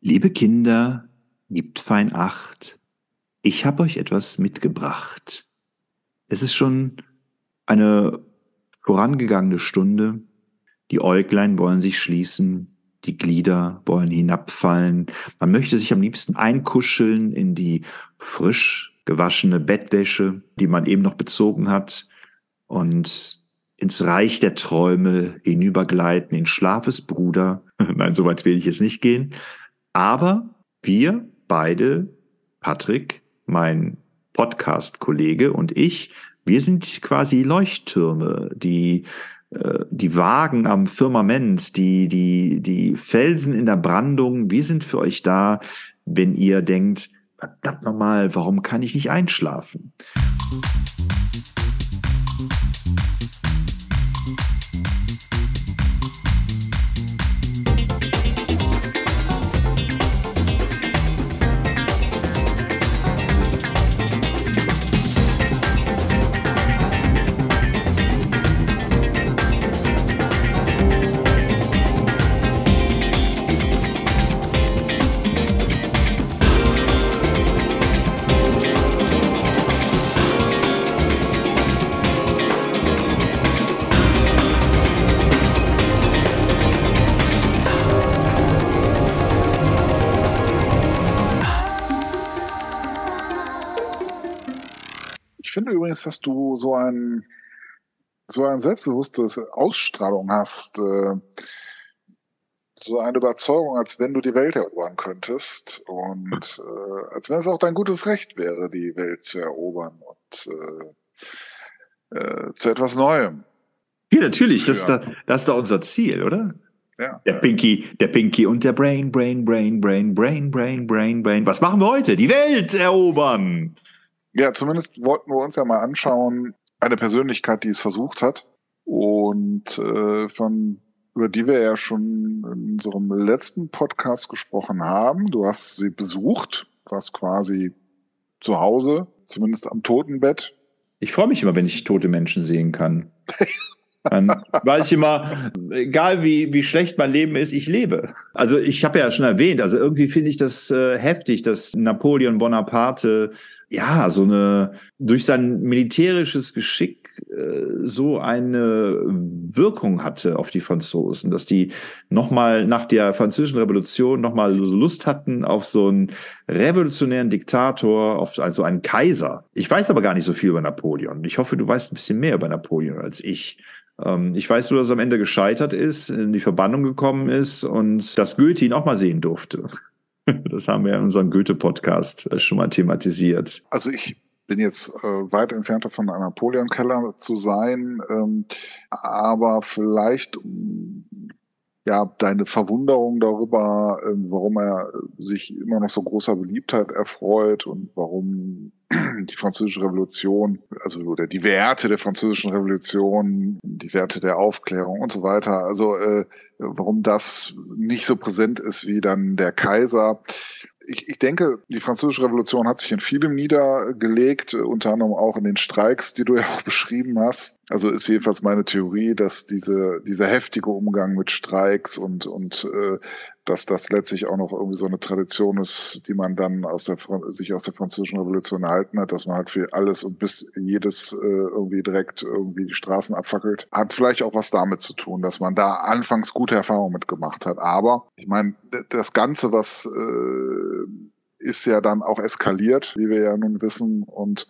Liebe Kinder, gibt fein Acht, ich habe euch etwas mitgebracht. Es ist schon eine vorangegangene Stunde, die Äuglein wollen sich schließen, die Glieder wollen hinabfallen, man möchte sich am liebsten einkuscheln in die frisch gewaschene Bettwäsche, die man eben noch bezogen hat, und ins Reich der Träume hinübergleiten, in Schlafes Bruder. Nein, so weit will ich jetzt nicht gehen. Aber wir beide, Patrick, mein Podcast-Kollege und ich, wir sind quasi Leuchttürme, die äh, die Wagen am Firmament, die, die, die Felsen in der Brandung, wir sind für euch da, wenn ihr denkt, verdammt nochmal, warum kann ich nicht einschlafen? Übrigens, dass du so ein so eine selbstbewusste Ausstrahlung hast, äh, so eine Überzeugung, als wenn du die Welt erobern könntest und äh, als wenn es auch dein gutes Recht wäre, die Welt zu erobern und äh, äh, zu etwas Neuem. Ja, natürlich, das ist, da, das ist doch unser Ziel, oder? Ja. Der Pinky, der Pinky und der Brain, Brain, Brain, Brain, Brain, Brain, Brain, Brain. Was machen wir heute? Die Welt erobern. Ja, zumindest wollten wir uns ja mal anschauen, eine Persönlichkeit, die es versucht hat und äh, von über die wir ja schon in unserem letzten Podcast gesprochen haben. Du hast sie besucht, warst quasi zu Hause, zumindest am Totenbett. Ich freue mich immer, wenn ich tote Menschen sehen kann. Dann weiß ich immer, egal wie, wie schlecht mein Leben ist, ich lebe. Also ich habe ja schon erwähnt, also irgendwie finde ich das äh, heftig, dass Napoleon Bonaparte ja, so eine, durch sein militärisches Geschick äh, so eine Wirkung hatte auf die Franzosen, dass die nochmal nach der französischen Revolution nochmal Lust hatten auf so einen revolutionären Diktator, auf also einen Kaiser. Ich weiß aber gar nicht so viel über Napoleon. Ich hoffe, du weißt ein bisschen mehr über Napoleon als ich. Ähm, ich weiß nur, dass er am Ende gescheitert ist, in die Verbannung gekommen ist und dass Goethe ihn auch mal sehen durfte. Das haben wir in unserem Goethe-Podcast äh, schon mal thematisiert. Also ich bin jetzt äh, weit entfernt davon, ein Napoleon-Keller zu sein, ähm, aber vielleicht ja deine Verwunderung darüber, äh, warum er sich immer noch so großer Beliebtheit erfreut und warum die französische Revolution, also oder die Werte der französischen Revolution, die Werte der Aufklärung und so weiter, also äh, warum das nicht so präsent ist wie dann der Kaiser ich, ich denke, die französische Revolution hat sich in vielem niedergelegt, unter anderem auch in den Streiks, die du ja auch beschrieben hast. Also ist jedenfalls meine Theorie, dass diese, dieser heftige Umgang mit Streiks und, und äh, dass das letztlich auch noch irgendwie so eine Tradition ist, die man dann aus der sich aus der französischen Revolution erhalten hat, dass man halt für alles und bis jedes äh, irgendwie direkt irgendwie die Straßen abfackelt, hat vielleicht auch was damit zu tun, dass man da anfangs gute Erfahrungen mitgemacht hat. Aber ich meine, das Ganze, was äh, ist ja dann auch eskaliert, wie wir ja nun wissen. Und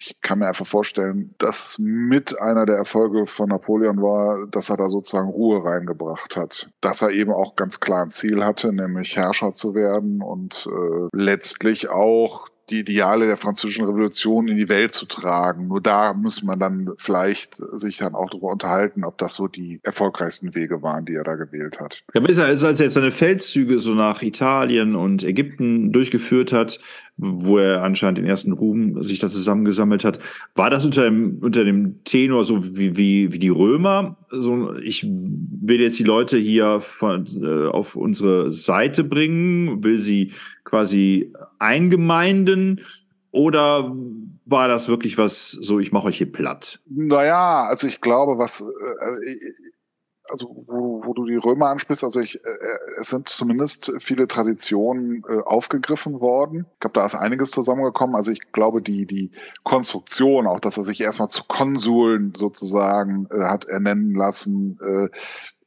ich kann mir einfach vorstellen, dass mit einer der Erfolge von Napoleon war, dass er da sozusagen Ruhe reingebracht hat. Dass er eben auch ganz klar ein Ziel hatte, nämlich Herrscher zu werden und äh, letztlich auch die Ideale der französischen Revolution in die Welt zu tragen. Nur da muss man dann vielleicht sich dann auch darüber unterhalten, ob das so die erfolgreichsten Wege waren, die er da gewählt hat. Ja, als er jetzt seine Feldzüge so nach Italien und Ägypten durchgeführt hat, wo er anscheinend den ersten Ruhm sich da zusammengesammelt hat. War das unter dem, unter dem Tenor so wie, wie, wie die Römer? So, ich will jetzt die Leute hier von, äh, auf unsere Seite bringen, will sie quasi eingemeinden oder war das wirklich was so, ich mache euch hier platt? Naja, also ich glaube, was äh, also wo, wo du die Römer ansprichst, also ich, äh, es sind zumindest viele Traditionen äh, aufgegriffen worden. Ich glaube, da ist einiges zusammengekommen. Also ich glaube, die, die Konstruktion, auch dass er sich erstmal zu Konsuln sozusagen äh, hat ernennen lassen, äh,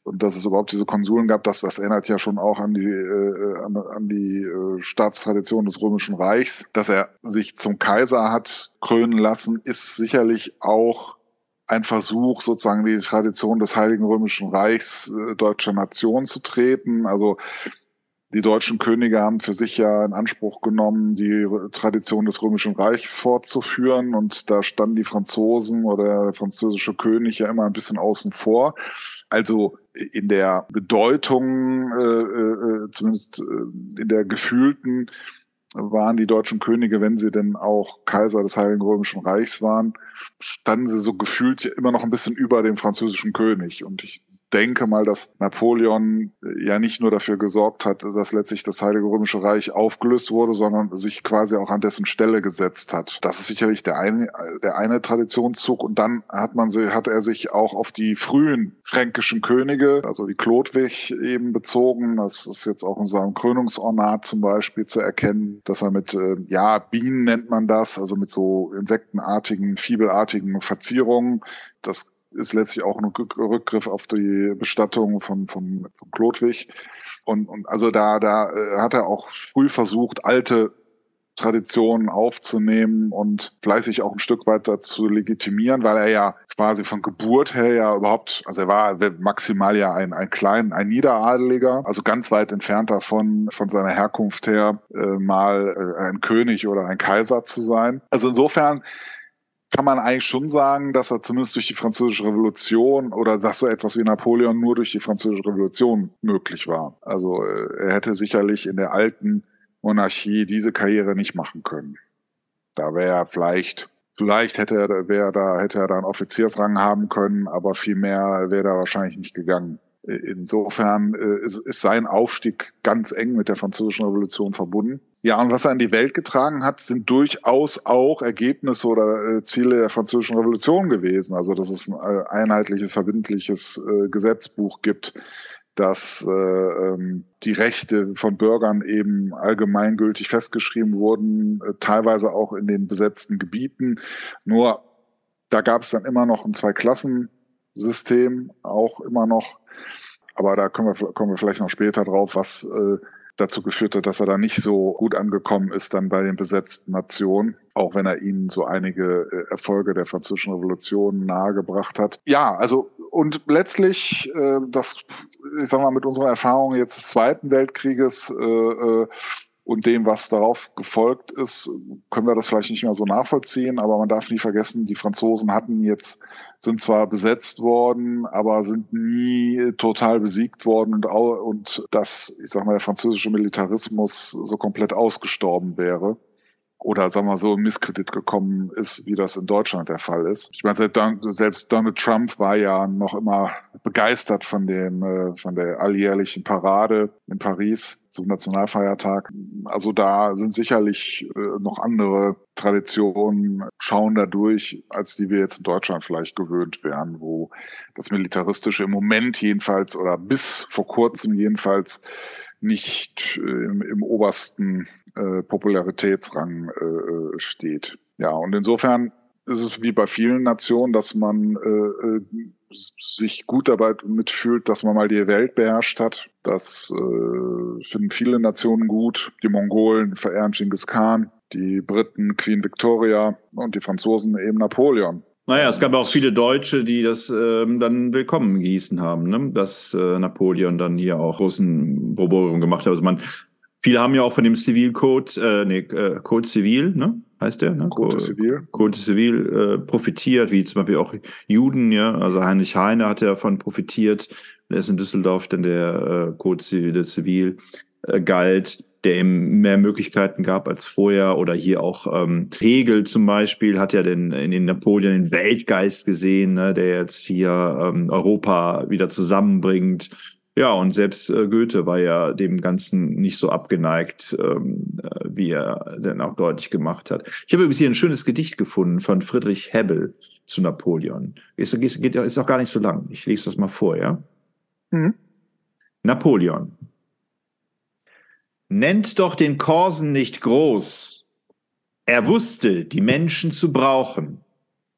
und dass es überhaupt diese Konsuln gab, das, das erinnert ja schon auch an die, äh, an, an die äh, Staatstradition des Römischen Reichs. Dass er sich zum Kaiser hat krönen lassen, ist sicherlich auch ein Versuch, sozusagen die Tradition des Heiligen Römischen Reichs äh, deutscher Nation zu treten. Also die deutschen Könige haben für sich ja in Anspruch genommen, die Tradition des Römischen Reichs fortzuführen. Und da standen die Franzosen oder der französische König ja immer ein bisschen außen vor. Also in der Bedeutung, äh, äh, zumindest äh, in der gefühlten, waren die deutschen Könige, wenn sie denn auch Kaiser des Heiligen Römischen Reichs waren, standen sie so gefühlt immer noch ein bisschen über dem französischen König. Und ich denke mal, dass Napoleon äh, ja nicht nur dafür gesorgt hat, dass letztlich das Heilige Römische Reich aufgelöst wurde, sondern sich quasi auch an dessen Stelle gesetzt hat. Das ist sicherlich der eine, der eine Traditionszug. Und dann hat man hat er sich auch auf die frühen fränkischen Könige, also die Klodwig eben bezogen. Das ist jetzt auch in seinem Krönungsornat zum Beispiel zu erkennen, dass er mit, äh, ja, Bienen nennt man das, also mit so insektenartigen, fiebelartigen Verzierungen das ist letztlich auch ein Rückgriff auf die Bestattung von, von, von Klodwig. Und, und also da, da äh, hat er auch früh versucht, alte Traditionen aufzunehmen und fleißig auch ein Stück weit dazu legitimieren, weil er ja quasi von Geburt her ja überhaupt, also er war maximal ja ein, ein klein, ein Niederadeliger, also ganz weit entfernt davon, von seiner Herkunft her, äh, mal äh, ein König oder ein Kaiser zu sein. Also insofern kann man eigentlich schon sagen, dass er zumindest durch die Französische Revolution oder dass so etwas wie Napoleon nur durch die Französische Revolution möglich war. Also äh, er hätte sicherlich in der alten Monarchie diese Karriere nicht machen können. Da wäre er vielleicht, vielleicht hätte er, wäre da, hätte er da einen Offiziersrang haben können, aber viel mehr wäre da wahrscheinlich nicht gegangen. Insofern äh, ist, sein Aufstieg ganz eng mit der Französischen Revolution verbunden. Ja, und was er in die Welt getragen hat, sind durchaus auch Ergebnisse oder äh, Ziele der Französischen Revolution gewesen. Also, dass es ein äh, einheitliches, verbindliches äh, Gesetzbuch gibt, dass äh, ähm, die Rechte von Bürgern eben allgemeingültig festgeschrieben wurden, äh, teilweise auch in den besetzten Gebieten. Nur da gab es dann immer noch ein Zweiklassensystem, auch immer noch aber da kommen wir, kommen wir vielleicht noch später drauf, was äh, dazu geführt hat, dass er da nicht so gut angekommen ist dann bei den besetzten Nationen, auch wenn er ihnen so einige äh, Erfolge der französischen Revolution nahegebracht hat. Ja, also und letztlich, äh, das, ich sag mal, mit unserer Erfahrung jetzt des Zweiten Weltkrieges äh, äh, und dem, was darauf gefolgt ist, können wir das vielleicht nicht mehr so nachvollziehen, aber man darf nie vergessen, die Franzosen hatten jetzt, sind zwar besetzt worden, aber sind nie total besiegt worden und, und dass, ich sag mal, der französische Militarismus so komplett ausgestorben wäre oder sagen wir so im Misskredit gekommen ist, wie das in Deutschland der Fall ist. Ich meine, selbst Donald Trump war ja noch immer begeistert von dem äh, von der alljährlichen Parade in Paris zum Nationalfeiertag. Also da sind sicherlich äh, noch andere Traditionen schauen dadurch, als die wir jetzt in Deutschland vielleicht gewöhnt wären, wo das Militaristische im Moment jedenfalls oder bis vor kurzem jedenfalls nicht äh, im, im obersten äh, Popularitätsrang äh, steht. Ja, und insofern ist es wie bei vielen Nationen, dass man äh, äh, sich gut dabei mitfühlt, dass man mal die Welt beherrscht hat. Das äh, finden viele Nationen gut. Die Mongolen verehren Genghis Khan, die Briten Queen Victoria und die Franzosen eben Napoleon. Naja, es gab auch viele Deutsche, die das ähm, dann willkommen gießen haben, ne? dass äh, Napoleon dann hier auch großen Boborum gemacht hat. Also man Viele haben ja auch von dem Zivilcode, äh, nee, äh, Code Zivil, ne? Heißt der? Ne? Code Zivil. Code Zivil äh, profitiert, wie zum Beispiel auch Juden, ja. Also Heinrich Heine hat ja davon profitiert. Der ist in Düsseldorf dann der äh, Code Zivil äh, galt, der ihm mehr Möglichkeiten gab als vorher. Oder hier auch ähm, Hegel zum Beispiel hat ja den, in den Napoleon den Weltgeist gesehen, ne, der jetzt hier ähm, Europa wieder zusammenbringt ja, und selbst äh, Goethe war ja dem Ganzen nicht so abgeneigt, ähm, äh, wie er denn auch deutlich gemacht hat. Ich habe übrigens hier ein schönes Gedicht gefunden von Friedrich Hebbel zu Napoleon. Ist, ist, ist auch gar nicht so lang. Ich lese das mal vor, ja? Mhm. Napoleon. Nennt doch den Korsen nicht groß. Er wusste, die Menschen zu brauchen,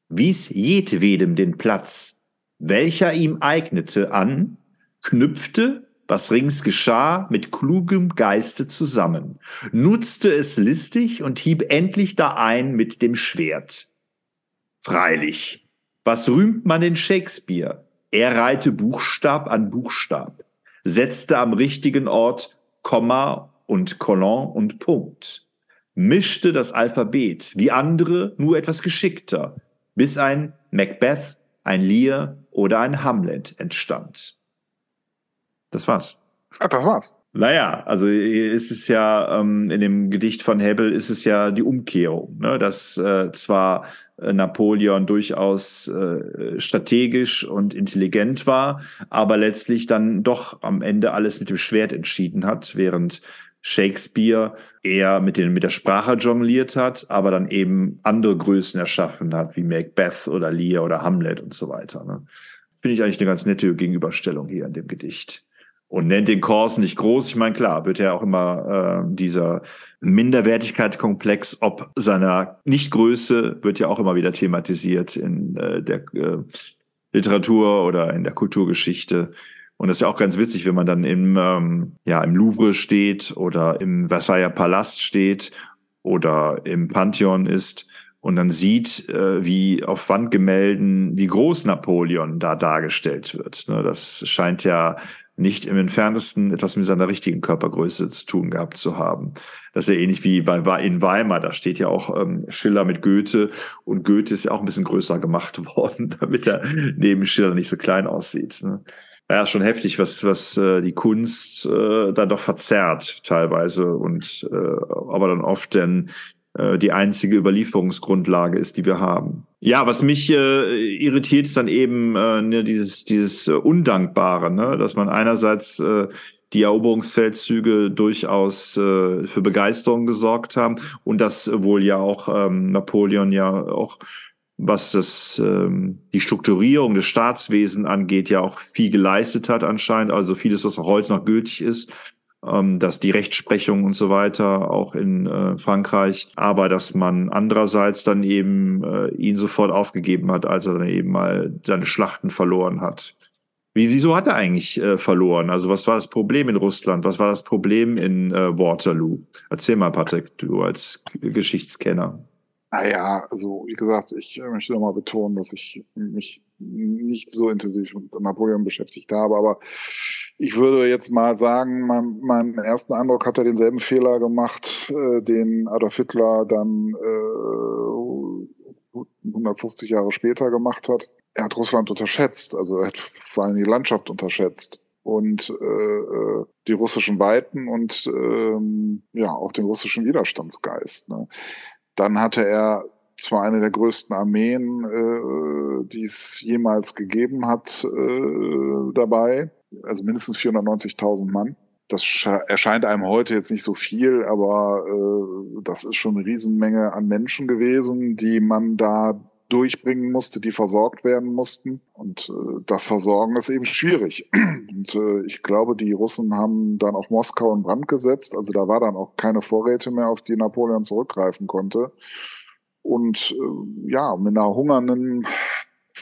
wies jedwedem den Platz, welcher ihm eignete, an, knüpfte, was rings geschah, mit klugem Geiste zusammen, nutzte es listig und hieb endlich da ein mit dem Schwert. Freilich, was rühmt man in Shakespeare? Er reihte Buchstab an Buchstab, setzte am richtigen Ort Komma und Kolon und Punkt, mischte das Alphabet, wie andere nur etwas geschickter, bis ein Macbeth, ein Lear oder ein Hamlet entstand. Das war's. Ach, das war's. Naja, also ist es ja ähm, in dem Gedicht von Hebel ist es ja die Umkehrung, ne? dass äh, zwar äh, Napoleon durchaus äh, strategisch und intelligent war, aber letztlich dann doch am Ende alles mit dem Schwert entschieden hat, während Shakespeare eher mit, den, mit der Sprache jongliert hat, aber dann eben andere Größen erschaffen hat, wie Macbeth oder Lear oder Hamlet und so weiter. Ne? Finde ich eigentlich eine ganz nette Gegenüberstellung hier in dem Gedicht und nennt den Kurs nicht groß. Ich meine, klar, wird ja auch immer äh, dieser Minderwertigkeitskomplex ob seiner Nichtgröße wird ja auch immer wieder thematisiert in äh, der äh, Literatur oder in der Kulturgeschichte. Und das ist ja auch ganz witzig, wenn man dann im, ähm, ja, im Louvre steht oder im Versailler Palast steht oder im Pantheon ist und dann sieht, äh, wie auf Wandgemälden, wie groß Napoleon da dargestellt wird. Ne, das scheint ja nicht im entferntesten etwas mit seiner richtigen Körpergröße zu tun gehabt zu haben. Das ist ja ähnlich wie bei in Weimar, da steht ja auch ähm, Schiller mit Goethe und Goethe ist ja auch ein bisschen größer gemacht worden, damit er neben Schiller nicht so klein aussieht. Ne? Ja, schon heftig, was, was äh, die Kunst äh, dann doch verzerrt teilweise und äh, aber dann oft dann äh, die einzige Überlieferungsgrundlage ist, die wir haben. Ja, was mich äh, irritiert, ist dann eben äh, ne, dieses, dieses äh, Undankbare, ne? dass man einerseits äh, die Eroberungsfeldzüge durchaus äh, für Begeisterung gesorgt haben und dass wohl ja auch ähm, Napoleon ja auch was das ähm, die Strukturierung des Staatswesens angeht, ja auch viel geleistet hat anscheinend, also vieles, was auch heute noch gültig ist dass die Rechtsprechung und so weiter auch in äh, Frankreich, aber dass man andererseits dann eben äh, ihn sofort aufgegeben hat, als er dann eben mal seine Schlachten verloren hat. Wie, wieso hat er eigentlich äh, verloren? Also was war das Problem in Russland? Was war das Problem in äh, Waterloo? Erzähl mal, Patrick, du als Geschichtskenner. Naja, also wie gesagt, ich möchte nochmal betonen, dass ich mich nicht so intensiv mit Napoleon beschäftigt habe, aber ich würde jetzt mal sagen, mein, meinem ersten Eindruck hat er denselben Fehler gemacht, äh, den Adolf Hitler dann äh, 150 Jahre später gemacht hat. Er hat Russland unterschätzt, also er hat vor allem die Landschaft unterschätzt und äh, äh die russischen Weiten und ähm, ja auch den russischen Widerstandsgeist. Ne? Dann hatte er zwar eine der größten Armeen, äh, die es jemals gegeben hat, äh, dabei, also mindestens 490.000 Mann. Das erscheint einem heute jetzt nicht so viel, aber äh, das ist schon eine Riesenmenge an Menschen gewesen, die man da durchbringen musste, die versorgt werden mussten. Und äh, das Versorgen ist eben schwierig. Und äh, ich glaube, die Russen haben dann auch Moskau in Brand gesetzt. Also da war dann auch keine Vorräte mehr, auf die Napoleon zurückgreifen konnte. Und äh, ja, mit einer hungernden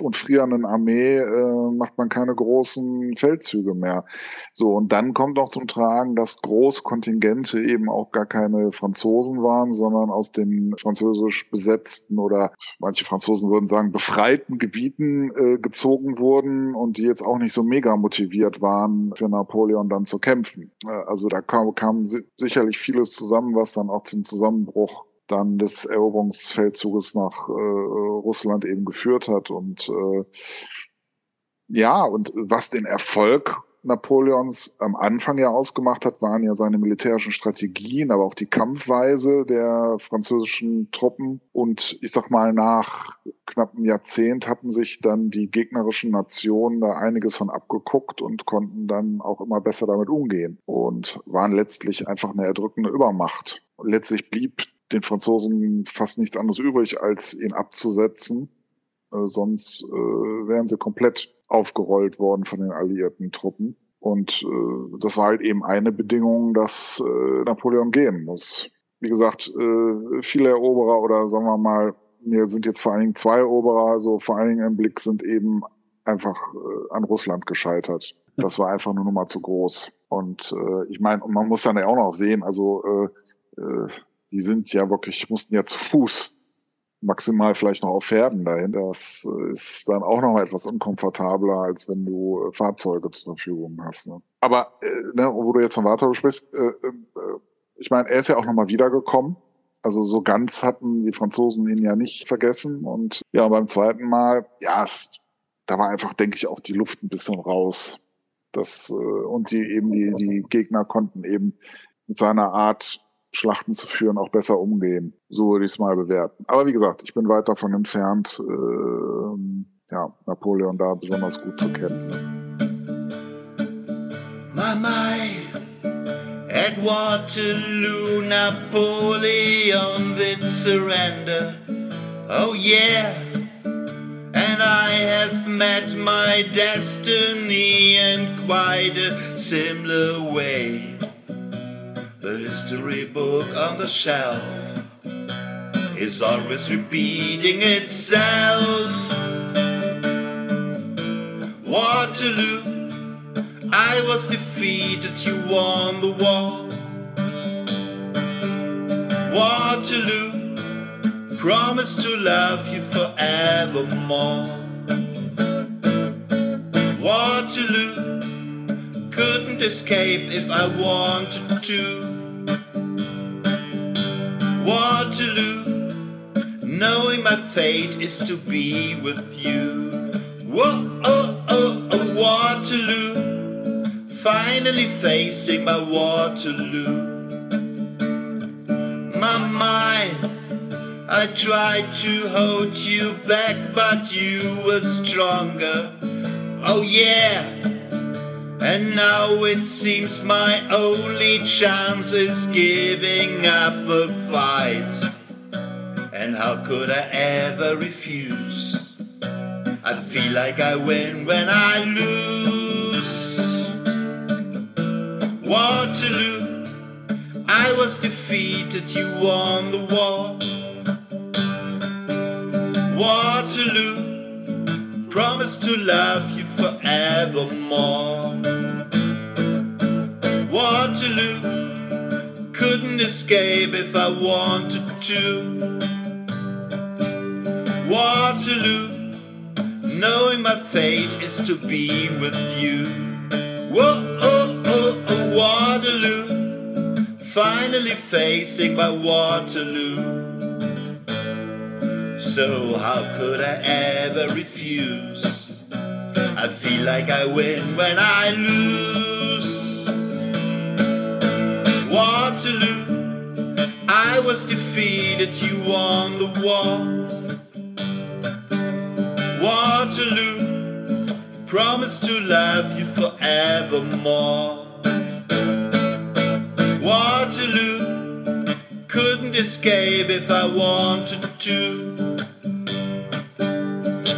und frierenden Armee äh, macht man keine großen Feldzüge mehr. So, und dann kommt noch zum Tragen, dass große Kontingente eben auch gar keine Franzosen waren, sondern aus den französisch besetzten oder manche Franzosen würden sagen befreiten Gebieten äh, gezogen wurden und die jetzt auch nicht so mega motiviert waren, für Napoleon dann zu kämpfen. Äh, also da kam, kam sicherlich vieles zusammen, was dann auch zum Zusammenbruch dann des Eroberungsfeldzuges nach äh, Russland eben geführt hat. Und äh, ja, und was den Erfolg Napoleons am Anfang ja ausgemacht hat, waren ja seine militärischen Strategien, aber auch die Kampfweise der französischen Truppen. Und ich sag mal, nach knapp einem Jahrzehnt hatten sich dann die gegnerischen Nationen da einiges von abgeguckt und konnten dann auch immer besser damit umgehen und waren letztlich einfach eine erdrückende Übermacht. Letztlich blieb den Franzosen fast nichts anderes übrig, als ihn abzusetzen. Äh, sonst äh, wären sie komplett aufgerollt worden von den alliierten Truppen. Und äh, das war halt eben eine Bedingung, dass äh, Napoleon gehen muss. Wie gesagt, äh, viele Eroberer oder sagen wir mal, mir sind jetzt vor allen Dingen zwei Eroberer, also vor allen Dingen im Blick sind eben einfach äh, an Russland gescheitert. Das war einfach nur noch mal zu groß. Und äh, ich meine, man muss dann ja auch noch sehen, also äh, äh, die sind ja wirklich, mussten ja zu Fuß maximal vielleicht noch auf Pferden dahin. Das ist dann auch noch etwas unkomfortabler, als wenn du äh, Fahrzeuge zur Verfügung hast. Ne? Aber äh, ne, wo du jetzt von Wartau sprichst, äh, äh, ich meine, er ist ja auch noch mal wiedergekommen. Also so ganz hatten die Franzosen ihn ja nicht vergessen. Und ja, beim zweiten Mal, ja, es, da war einfach, denke ich, auch die Luft ein bisschen raus. Das, äh, und die eben die, die Gegner konnten eben mit seiner Art Schlachten zu führen, auch besser umgehen. So würde ich es mal bewerten. Aber wie gesagt, ich bin weit davon entfernt, äh, ja, Napoleon da besonders gut zu kennen. My, my, at Waterloo, Napoleon did surrender. Oh yeah, and I have met my destiny in quite a similar way. The history book on the shelf is always repeating itself. Waterloo, I was defeated, you won the war. Waterloo, promise to love you forevermore. Waterloo, couldn't escape if I wanted to. Waterloo, knowing my fate is to be with you. Whoa, oh, oh, oh, Waterloo, finally facing my Waterloo. My mind, I tried to hold you back, but you were stronger. Oh, yeah. And now it seems my only chance is giving up the fight. And how could I ever refuse? I feel like I win when I lose. Waterloo, I was defeated, you won the war. Waterloo, promise to love you forevermore. Waterloo. Couldn't escape if I wanted to. Waterloo. Knowing my fate is to be with you. Whoa, oh, oh, oh, Waterloo. Finally facing my Waterloo. So, how could I ever refuse? I feel like I win when I lose. Waterloo. I was defeated, you won the war. Waterloo, promise to love you forevermore. Waterloo, couldn't escape if I wanted to.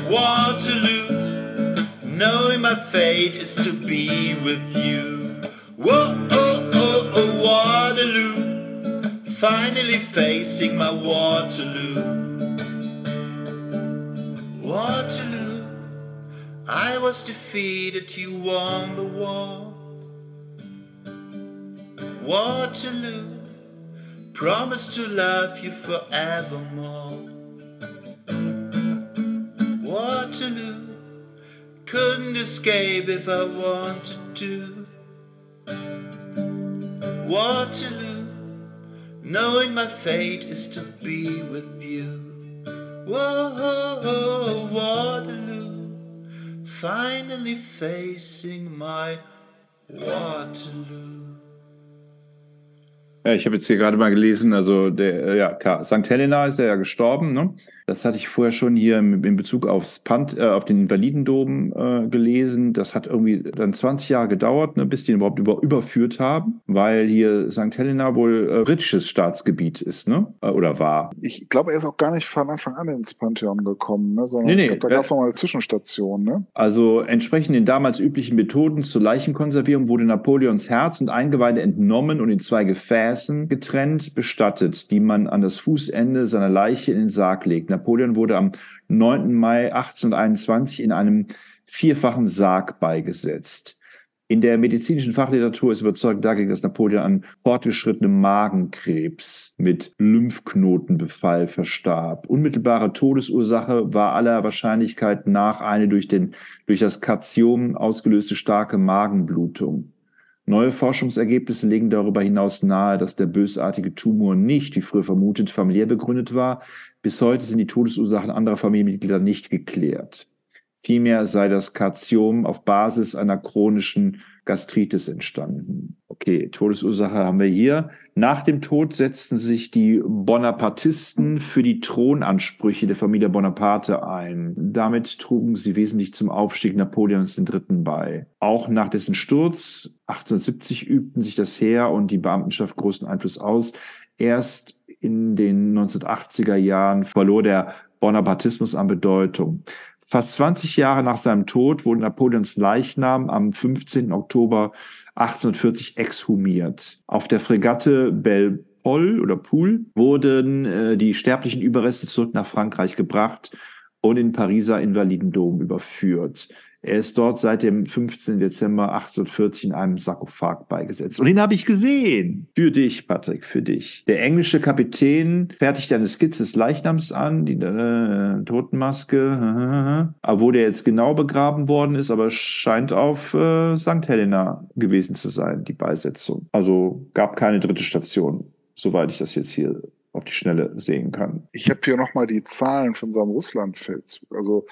Waterloo, knowing my fate is to be with you. Whoa, oh, oh, oh, Waterloo, finally facing my Waterloo. Waterloo, I was defeated, you won the war. Waterloo, promise to love you forevermore. Waterloo, couldn't escape if I wanted to. Waterloo, knowing my fate is to be with you. Whoa, Waterloo, finally facing my Waterloo. Ja, ich habe jetzt hier gerade mal gelesen, also der, ja, klar, St. Helena ist ja gestorben, ne? Das hatte ich vorher schon hier in Bezug aufs Pant, äh, auf den Invalidendom äh, gelesen. Das hat irgendwie dann 20 Jahre gedauert, ne, bis die ihn überhaupt über, überführt haben, weil hier St. Helena wohl äh, britisches Staatsgebiet ist, ne? Äh, oder war. Ich glaube, er ist auch gar nicht von Anfang an ins Pantheon gekommen, ne? sondern nee, nee, glaub, da gab es noch mal eine Zwischenstation. Ne? Also entsprechend den damals üblichen Methoden zur Leichenkonservierung wurde Napoleons Herz und Eingeweide entnommen und in zwei Gefäßen getrennt bestattet, die man an das Fußende seiner Leiche in den Sarg legt. Napoleon wurde am 9. Mai 1821 in einem vierfachen Sarg beigesetzt. In der medizinischen Fachliteratur ist überzeugt dagegen, dass Napoleon an fortgeschrittenem Magenkrebs mit Lymphknotenbefall verstarb. Unmittelbare Todesursache war aller Wahrscheinlichkeit nach eine durch, den, durch das Karziom ausgelöste starke Magenblutung. Neue Forschungsergebnisse legen darüber hinaus nahe, dass der bösartige Tumor nicht, wie früher vermutet, familiär begründet war. Bis heute sind die Todesursachen anderer Familienmitglieder nicht geklärt. Vielmehr sei das Karziom auf Basis einer chronischen Gastritis entstanden. Okay, Todesursache haben wir hier. Nach dem Tod setzten sich die Bonapartisten für die Thronansprüche der Familie Bonaparte ein. Damit trugen sie wesentlich zum Aufstieg Napoleons III. bei. Auch nach dessen Sturz 1870 übten sich das Heer und die Beamtenschaft großen Einfluss aus. Erst in den 1980er Jahren verlor der Bonapartismus an Bedeutung. Fast 20 Jahre nach seinem Tod wurde Napoleons Leichnam am 15. Oktober 1840 exhumiert. Auf der Fregatte Belle Paul oder Poul wurden äh, die sterblichen Überreste zurück nach Frankreich gebracht und in Pariser Invalidendom überführt. Er ist dort seit dem 15. Dezember 1840 in einem Sarkophag beigesetzt. Und den habe ich gesehen. Für dich, Patrick, für dich. Der englische Kapitän fertigte eine Skizze des Leichnams an, die äh, Totenmaske, aber wo der jetzt genau begraben worden ist, aber scheint auf äh, St. Helena gewesen zu sein, die Beisetzung. Also gab keine dritte Station, soweit ich das jetzt hier auf die Schnelle sehen kann. Ich habe hier nochmal die Zahlen von seinem Russlandfeldzug. Also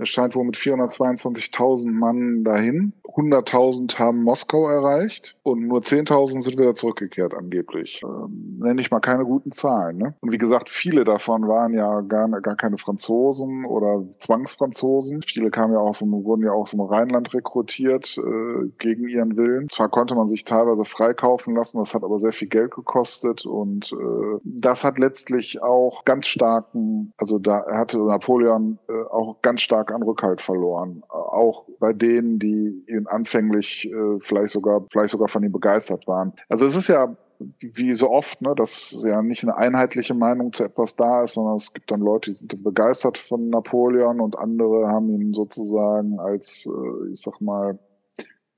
es scheint wohl mit 422.000 Mann dahin. 100.000 haben Moskau erreicht und nur 10.000 sind wieder zurückgekehrt angeblich. Ähm, nenne ich mal keine guten Zahlen. Ne? Und wie gesagt, viele davon waren ja gar, gar keine Franzosen oder Zwangsfranzosen. Viele kamen ja aus dem, wurden ja aus dem Rheinland rekrutiert äh, gegen ihren Willen. Zwar konnte man sich teilweise freikaufen lassen, das hat aber sehr viel Geld gekostet und äh, das hat letztlich auch ganz starken, also da hatte Napoleon äh, auch ganz stark an Rückhalt verloren. Auch bei denen, die ihn anfänglich äh, vielleicht sogar, vielleicht sogar von ihm begeistert waren. Also es ist ja wie so oft, ne, dass ja nicht eine einheitliche Meinung zu etwas da ist, sondern es gibt dann Leute, die sind begeistert von Napoleon und andere haben ihn sozusagen als, äh, ich sag mal,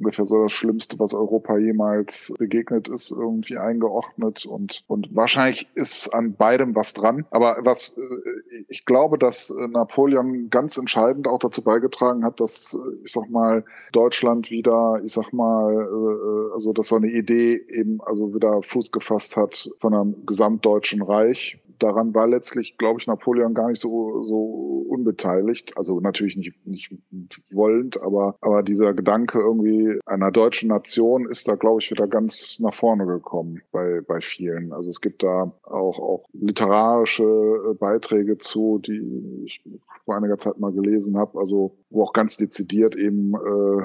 ungefähr so das Schlimmste, was Europa jemals begegnet ist, irgendwie eingeordnet und, und wahrscheinlich ist an beidem was dran. Aber was, äh, ich glaube, dass Napoleon ganz entscheidend auch dazu beigetragen hat, dass, ich sag mal, Deutschland wieder, ich sag mal, äh, also, dass so eine Idee eben also wieder Fuß gefasst hat von einem gesamtdeutschen Reich daran war letztlich, glaube ich, Napoleon gar nicht so, so unbeteiligt. Also natürlich nicht, nicht wollend, aber, aber dieser Gedanke irgendwie einer deutschen Nation ist da, glaube ich, wieder ganz nach vorne gekommen bei, bei vielen. Also es gibt da auch, auch literarische äh, Beiträge zu, die ich vor einiger Zeit mal gelesen habe, also wo auch ganz dezidiert eben äh,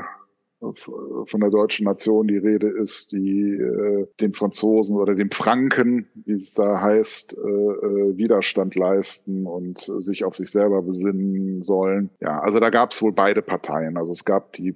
von der deutschen Nation die Rede ist, die äh, den Franzosen oder den Franken, wie es da heißt, äh, äh, Widerstand leisten und sich auf sich selber besinnen sollen. Ja, also da gab es wohl beide Parteien. Also es gab die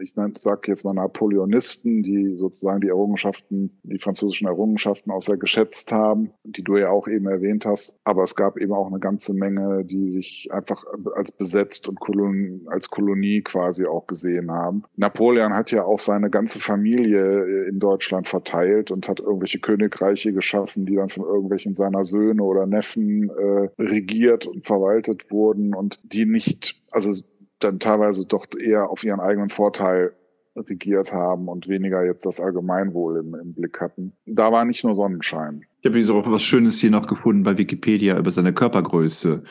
ich sage jetzt mal Napoleonisten, die sozusagen die Errungenschaften, die französischen Errungenschaften auch sehr geschätzt haben, die du ja auch eben erwähnt hast. Aber es gab eben auch eine ganze Menge, die sich einfach als besetzt und Kolon, als Kolonie quasi auch gesehen haben. Napoleon hat ja auch seine ganze Familie in Deutschland verteilt und hat irgendwelche Königreiche geschaffen, die dann von irgendwelchen seiner Söhne oder Neffen äh, regiert und verwaltet wurden und die nicht, also dann teilweise doch eher auf ihren eigenen Vorteil regiert haben und weniger jetzt das Allgemeinwohl im, im Blick hatten. Da war nicht nur Sonnenschein. Ich habe so was Schönes hier noch gefunden bei Wikipedia über seine Körpergröße.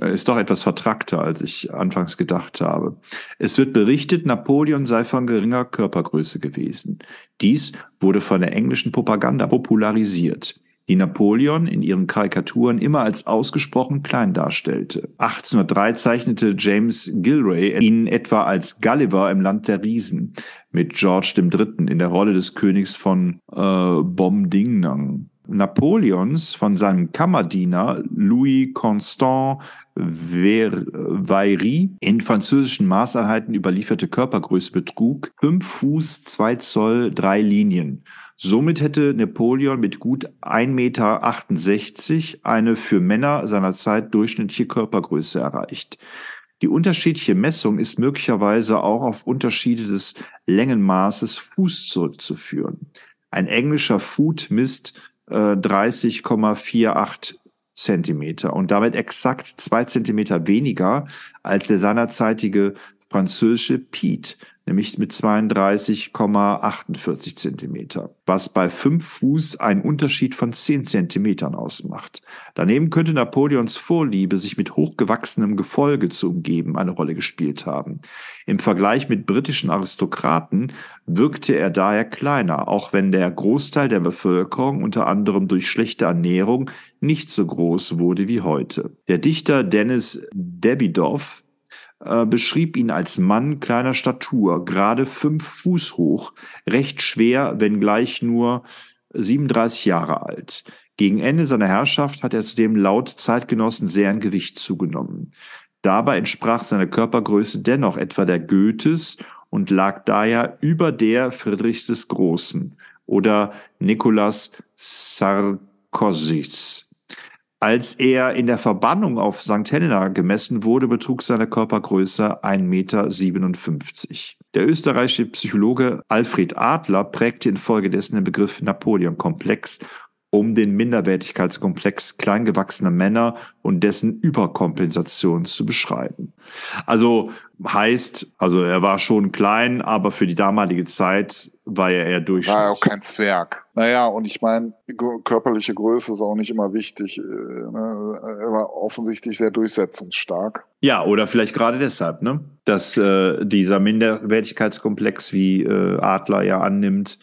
Ist doch etwas vertrackter, als ich anfangs gedacht habe. Es wird berichtet, Napoleon sei von geringer Körpergröße gewesen. Dies wurde von der englischen Propaganda popularisiert. Die Napoleon in ihren Karikaturen immer als ausgesprochen klein darstellte. 1803 zeichnete James Gilray ihn etwa als Gulliver im Land der Riesen mit George III. in der Rolle des Königs von äh, Bomdingnang. Napoleons von seinem Kammerdiener Louis Constant Vairy in französischen Maßeinheiten überlieferte Körpergröße betrug 5 Fuß 2 Zoll 3 Linien. Somit hätte Napoleon mit gut 1,68 Meter eine für Männer seiner Zeit durchschnittliche Körpergröße erreicht. Die unterschiedliche Messung ist möglicherweise auch auf Unterschiede des Längenmaßes Fuß zurückzuführen. Ein englischer Foot misst äh, 30,48 Zentimeter und damit exakt zwei Zentimeter weniger als der seinerzeitige französische Piet nämlich mit 32,48 Zentimeter, was bei 5 Fuß einen Unterschied von 10 Zentimetern ausmacht. Daneben könnte Napoleons Vorliebe, sich mit hochgewachsenem Gefolge zu umgeben, eine Rolle gespielt haben. Im Vergleich mit britischen Aristokraten wirkte er daher kleiner, auch wenn der Großteil der Bevölkerung unter anderem durch schlechte Ernährung nicht so groß wurde wie heute. Der Dichter Dennis Davidoff äh, beschrieb ihn als Mann kleiner Statur, gerade fünf Fuß hoch, recht schwer, wenngleich nur 37 Jahre alt. Gegen Ende seiner Herrschaft hat er zudem laut Zeitgenossen sehr an Gewicht zugenommen. Dabei entsprach seine Körpergröße dennoch etwa der Goethes und lag daher über der Friedrichs des Großen oder Nicolas Sarkozys. Als er in der Verbannung auf St. Helena gemessen wurde, betrug seine Körpergröße 1,57 Meter. Der österreichische Psychologe Alfred Adler prägte infolgedessen den Begriff Napoleon-Komplex, um den Minderwertigkeitskomplex kleingewachsener Männer und dessen Überkompensation zu beschreiben. Also heißt, also er war schon klein, aber für die damalige Zeit war er eher durchschnittlich. War auch kein Zwerg. Naja, und ich meine, körperliche Größe ist auch nicht immer wichtig. Äh, ne? Er war offensichtlich sehr durchsetzungsstark. Ja, oder vielleicht gerade deshalb, ne? dass äh, dieser Minderwertigkeitskomplex, wie äh, Adler ja annimmt,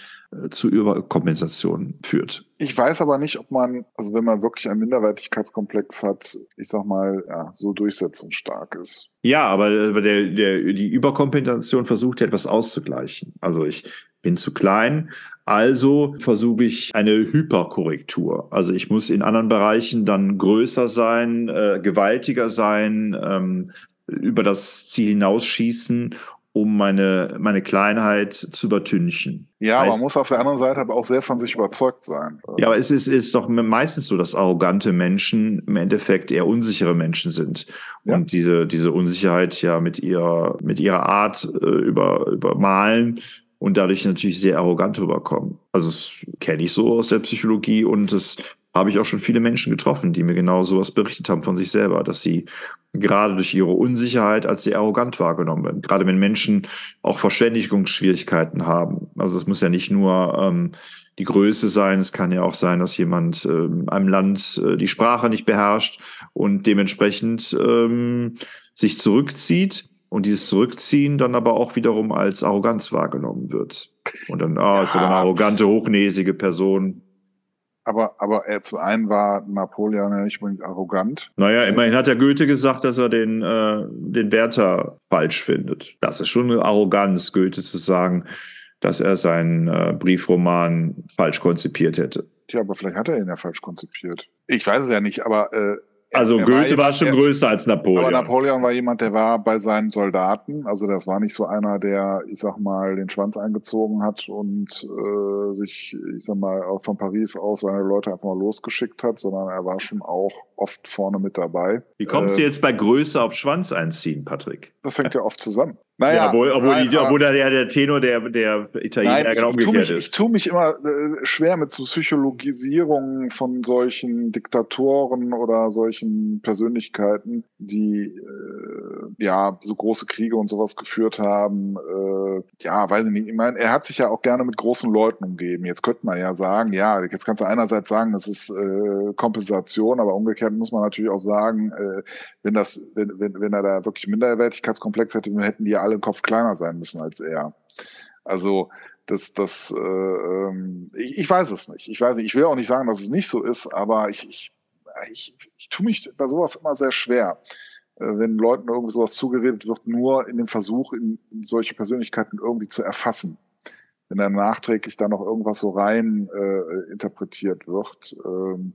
zu Überkompensation führt. Ich weiß aber nicht, ob man, also wenn man wirklich einen Minderwertigkeitskomplex hat, ich sag mal, ja, so durchsetzungsstark ist. Ja, aber der, der, die Überkompensation versucht ja etwas auszugleichen. Also ich bin zu klein, also versuche ich eine Hyperkorrektur. Also ich muss in anderen Bereichen dann größer sein, äh, gewaltiger sein, ähm, über das Ziel hinausschießen um meine, meine Kleinheit zu übertünchen. Ja, heißt, man muss auf der anderen Seite aber auch sehr von sich überzeugt sein. Ja, aber es ist, ist doch meistens so, dass arrogante Menschen im Endeffekt eher unsichere Menschen sind. Ja. Und diese, diese Unsicherheit ja mit ihrer, mit ihrer Art äh, über, übermalen und dadurch natürlich sehr arrogant rüberkommen. Also das kenne ich so aus der Psychologie und das habe ich auch schon viele Menschen getroffen, die mir genau sowas berichtet haben von sich selber, dass sie gerade durch ihre Unsicherheit als sehr arrogant wahrgenommen werden. Gerade wenn Menschen auch Verständigungsschwierigkeiten haben. Also es muss ja nicht nur ähm, die Größe sein, es kann ja auch sein, dass jemand äh, einem Land äh, die Sprache nicht beherrscht und dementsprechend ähm, sich zurückzieht und dieses Zurückziehen dann aber auch wiederum als Arroganz wahrgenommen wird. Und dann, ah, ist aber eine arrogante, hochnäsige Person. Aber, aber er zu einen war Napoleon ja nicht unbedingt arrogant. Naja, immerhin hat der Goethe gesagt, dass er den, äh, den Werther falsch findet. Das ist schon eine Arroganz, Goethe zu sagen, dass er seinen äh, Briefroman falsch konzipiert hätte. Tja, aber vielleicht hat er ihn ja falsch konzipiert. Ich weiß es ja nicht, aber äh, also er Goethe war, war schon der, größer als Napoleon. Aber Napoleon war jemand, der war bei seinen Soldaten. Also das war nicht so einer, der, ich sag mal, den Schwanz eingezogen hat und äh, sich, ich sag mal, auch von Paris aus seine Leute einfach mal losgeschickt hat, sondern er war schon auch oft vorne mit dabei. Wie kommst äh, du jetzt bei Größe auf Schwanz einziehen, Patrick? Das hängt ja oft zusammen. Naja, ja, obwohl, obwohl, nein, die, obwohl der, der Tenor der, der Italiener nein, genau umgekehrt mich, ist. Ich tue mich immer äh, schwer mit so Psychologisierungen von solchen Diktatoren oder solchen Persönlichkeiten, die äh, ja so große Kriege und sowas geführt haben. Äh, ja, weiß ich nicht. Ich meine, er hat sich ja auch gerne mit großen Leuten umgeben. Jetzt könnte man ja sagen, ja, jetzt kannst du einerseits sagen, das ist äh, Kompensation, aber umgekehrt muss man natürlich auch sagen, äh, wenn das, wenn, wenn, wenn er da wirklich Minderwertigkeitskomplex hätte, hätten die ja alle Kopf kleiner sein müssen als er. Also das, das, äh, ähm, ich, ich weiß es nicht. Ich weiß nicht. Ich will auch nicht sagen, dass es nicht so ist, aber ich, ich, ich, ich tue mich bei sowas immer sehr schwer, äh, wenn Leuten irgendwie sowas zugeredet wird, nur in dem Versuch, in solche Persönlichkeiten irgendwie zu erfassen. Wenn dann nachträglich da noch irgendwas so rein äh, interpretiert wird. Ähm,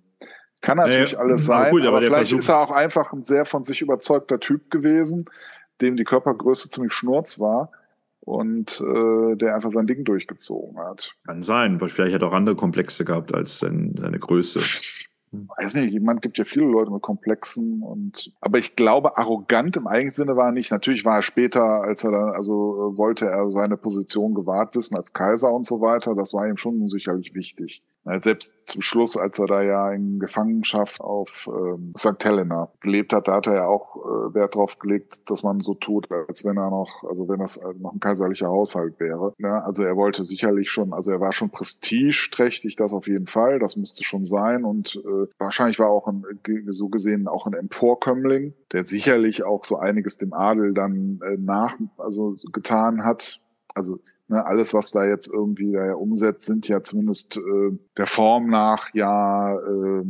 kann natürlich nee, alles sein, gut, aber, aber vielleicht Versuch ist er auch einfach ein sehr von sich überzeugter Typ gewesen, dem die Körpergröße ziemlich schnurz war und äh, der einfach sein Ding durchgezogen hat. Kann sein, weil vielleicht hat er auch andere Komplexe gehabt als seine Größe. Weiß nicht, jemand gibt ja viele Leute mit Komplexen und aber ich glaube, arrogant im eigenen Sinne war er nicht. Natürlich war er später, als er dann, also wollte er seine Position gewahrt wissen als Kaiser und so weiter. Das war ihm schon sicherlich wichtig. Selbst zum Schluss, als er da ja in Gefangenschaft auf ähm, St. Helena gelebt hat, da hat er ja auch äh, Wert drauf gelegt, dass man so tut, als wenn er noch, also wenn das noch ein kaiserlicher Haushalt wäre. Ja, also er wollte sicherlich schon, also er war schon prestigeträchtig, das auf jeden Fall, das müsste schon sein und äh, wahrscheinlich war auch ein, so gesehen auch ein Emporkömmling, der sicherlich auch so einiges dem Adel dann äh, nach, also getan hat. Also Ne, alles, was da jetzt irgendwie da ja umsetzt, sind ja zumindest äh, der Form nach ja äh,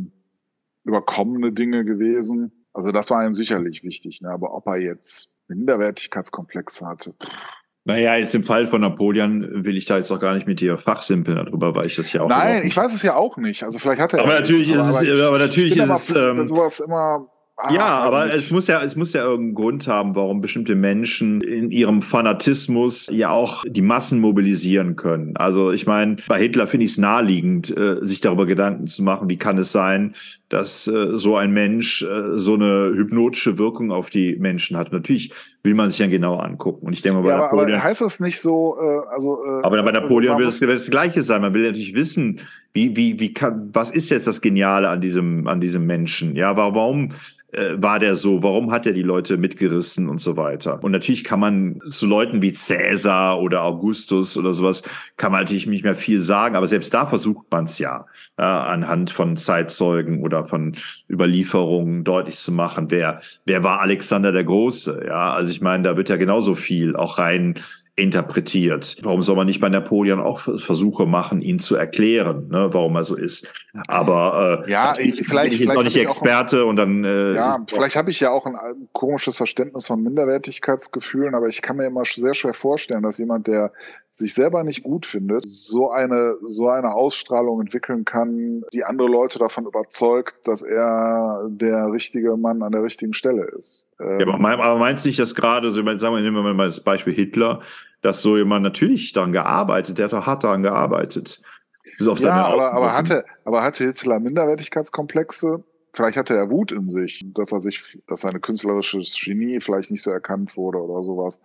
überkommene Dinge gewesen. Also das war ihm sicherlich wichtig. Ne? Aber ob er jetzt Minderwertigkeitskomplexe hatte, pff, naja, jetzt im Fall von Napoleon will ich da jetzt auch gar nicht mit dir fachsimpeln darüber, weil ich das ja auch. Nein, ich weiß es ja auch nicht. Also vielleicht hat er. Aber natürlich ist es, aber natürlich ist es. Ähm, immer Ah, ja, aber es muss ja, es muss ja irgendeinen Grund haben, warum bestimmte Menschen in ihrem Fanatismus ja auch die Massen mobilisieren können. Also ich meine, bei Hitler finde ich es naheliegend, äh, sich darüber Gedanken zu machen, wie kann es sein, dass äh, so ein Mensch äh, so eine hypnotische Wirkung auf die Menschen hat. Natürlich will man sich ja genau angucken. Und ich denke mal, bei ja, Napoleon. Aber heißt das nicht so, äh, also. Äh, aber bei Napoleon also, wird es das, das Gleiche sein. Man will natürlich wissen, wie, wie, wie kann, was ist jetzt das Geniale an diesem, an diesem Menschen? Ja, warum äh, war der so, warum hat er die Leute mitgerissen und so weiter. Und natürlich kann man zu Leuten wie Cäsar oder Augustus oder sowas, kann man natürlich nicht mehr viel sagen, aber selbst da versucht man es ja, äh, anhand von Zeitzeugen oder von Überlieferungen deutlich zu machen, wer, wer war Alexander der Große. Ja, also ich meine, da wird ja genauso viel auch rein interpretiert. Warum soll man nicht bei Napoleon auch Versuche machen, ihn zu erklären, ne, warum er so ist? Aber äh, ja, ich, vielleicht bin ich noch nicht Experte ein, und dann äh, ja, vielleicht habe ich ja auch ein komisches Verständnis von Minderwertigkeitsgefühlen, aber ich kann mir immer sehr schwer vorstellen, dass jemand, der sich selber nicht gut findet, so eine so eine Ausstrahlung entwickeln kann, die andere Leute davon überzeugt, dass er der richtige Mann an der richtigen Stelle ist. Ähm, ja, aber meinst du nicht, dass gerade, so, sagen wir, nehmen wir mal das Beispiel Hitler, dass so jemand natürlich daran gearbeitet, der hat doch hart daran gearbeitet. Auf ja, aber, aber, hatte, aber hatte Hitler Minderwertigkeitskomplexe? Vielleicht hatte er Wut in sich, dass er sich, dass seine künstlerisches Genie vielleicht nicht so erkannt wurde oder sowas.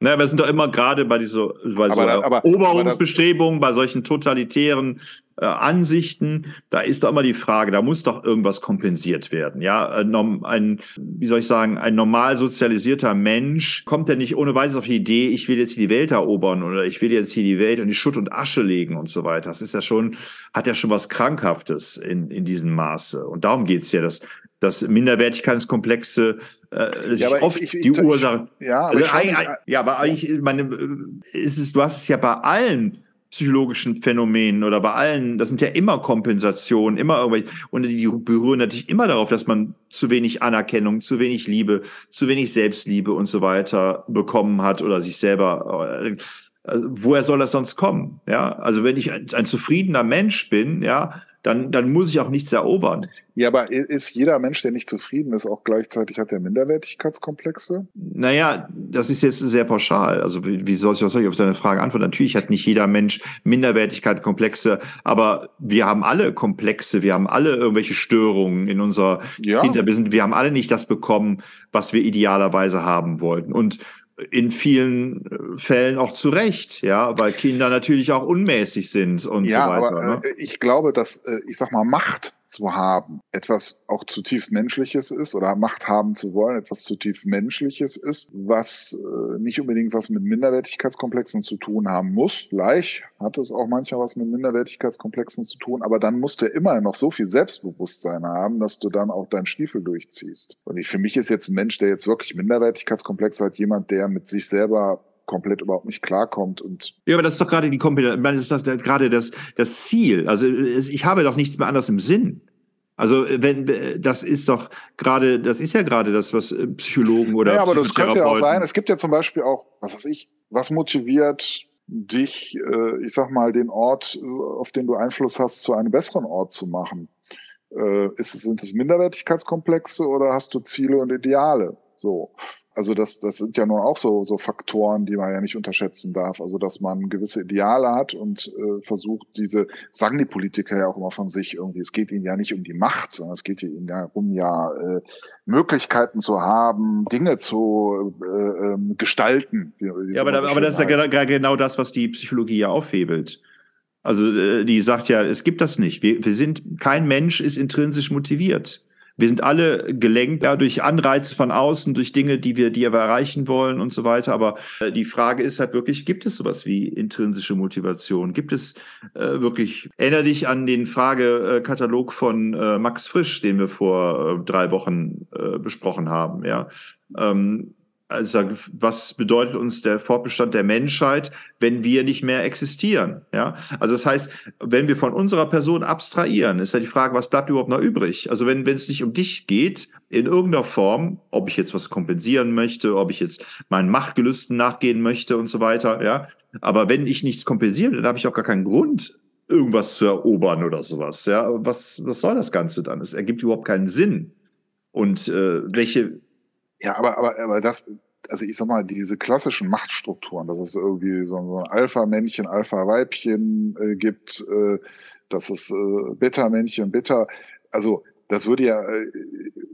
Naja, wir sind doch immer gerade bei dieser bei so aber, aber, Eroberungsbestrebungen, bei solchen totalitären äh, Ansichten, da ist doch immer die Frage, da muss doch irgendwas kompensiert werden. Ja, ein, ein wie soll ich sagen, ein normal sozialisierter Mensch kommt ja nicht ohne weiteres auf die Idee, ich will jetzt hier die Welt erobern oder ich will jetzt hier die Welt in die Schutt und Asche legen und so weiter. Das ist ja schon, hat ja schon was Krankhaftes in, in diesem Maße. Und darum geht's ja, dass dass Minderwertigkeitskomplexe äh, ja, oft ich, ich, die ich, Ursache. Ja, aber, also, ja, aber eigentlich, meine, äh, ist es, du hast es ja bei allen psychologischen Phänomenen oder bei allen, das sind ja immer Kompensationen, immer irgendwelche, und die berühren natürlich immer darauf, dass man zu wenig Anerkennung, zu wenig Liebe, zu wenig Selbstliebe und so weiter bekommen hat oder sich selber, äh, woher soll das sonst kommen? Ja, also wenn ich ein, ein zufriedener Mensch bin, ja, dann, dann muss ich auch nichts erobern. Ja, aber ist jeder Mensch, der nicht zufrieden ist, auch gleichzeitig hat er Minderwertigkeitskomplexe? Naja, das ist jetzt sehr pauschal. Also wie, wie soll ich, was soll ich auf deine Frage antworten? Natürlich hat nicht jeder Mensch Minderwertigkeitskomplexe, aber wir haben alle Komplexe, wir haben alle irgendwelche Störungen in unserer ja. Sind, wir haben alle nicht das bekommen, was wir idealerweise haben wollten. Und in vielen äh, Fällen auch zu Recht, ja, weil Kinder natürlich auch unmäßig sind und ja, so weiter. Aber, äh, Ich glaube, dass, äh, ich sag mal, Macht zu haben, etwas auch zutiefst Menschliches ist oder Macht haben zu wollen, etwas zutiefst Menschliches ist, was äh, nicht unbedingt was mit Minderwertigkeitskomplexen zu tun haben muss. Vielleicht hat es auch manchmal was mit Minderwertigkeitskomplexen zu tun, aber dann musst du immer noch so viel Selbstbewusstsein haben, dass du dann auch deinen Stiefel durchziehst. Und ich, für mich ist jetzt ein Mensch, der jetzt wirklich Minderwertigkeitskomplexe hat, jemand, der mit sich selber komplett überhaupt nicht klarkommt. Und ja, aber das ist doch gerade die Kompetenz, das ist doch gerade das, das Ziel. Also ich habe doch nichts mehr anderes im Sinn. Also wenn das ist doch gerade, das ist ja gerade das, was äh, Psychologen oder ja, aber das könnte ja auch sein. Es gibt ja zum Beispiel auch, was weiß ich, was motiviert dich, äh, ich sag mal, den Ort, auf den du Einfluss hast, zu einem besseren Ort zu machen? Äh, ist es, sind es Minderwertigkeitskomplexe oder hast du Ziele und Ideale? So. Also das, das sind ja nun auch so, so Faktoren, die man ja nicht unterschätzen darf. Also dass man gewisse Ideale hat und äh, versucht, diese, sagen die Politiker ja auch immer von sich irgendwie, es geht ihnen ja nicht um die Macht, sondern es geht ihnen darum, ja äh, Möglichkeiten zu haben, Dinge zu äh, ähm, gestalten. ja, aber, so aber das ist ja genau das, was die Psychologie ja aufhebelt. Also äh, die sagt ja, es gibt das nicht. Wir, wir sind, kein Mensch ist intrinsisch motiviert. Wir sind alle gelenkt ja, durch Anreize von außen, durch Dinge, die wir, die wir erreichen wollen und so weiter. Aber äh, die Frage ist halt wirklich, gibt es sowas wie intrinsische Motivation? Gibt es äh, wirklich, erinnere dich an den Fragekatalog von äh, Max Frisch, den wir vor äh, drei Wochen äh, besprochen haben, ja. Ähm, also was bedeutet uns der Fortbestand der Menschheit, wenn wir nicht mehr existieren? Ja, also das heißt, wenn wir von unserer Person abstrahieren, ist ja die Frage, was bleibt überhaupt noch übrig? Also wenn wenn es nicht um dich geht in irgendeiner Form, ob ich jetzt was kompensieren möchte, ob ich jetzt meinen Machtgelüsten nachgehen möchte und so weiter, ja. Aber wenn ich nichts kompensiere, dann habe ich auch gar keinen Grund, irgendwas zu erobern oder sowas. Ja, was was soll das Ganze dann? Es ergibt überhaupt keinen Sinn. Und äh, welche ja, aber, aber, aber das, also ich sag mal, diese klassischen Machtstrukturen, dass es irgendwie so, ein Alpha-Männchen, Alpha-Weibchen äh, gibt, äh, dass es äh, Beta-Männchen, Beta, also das würde ja äh,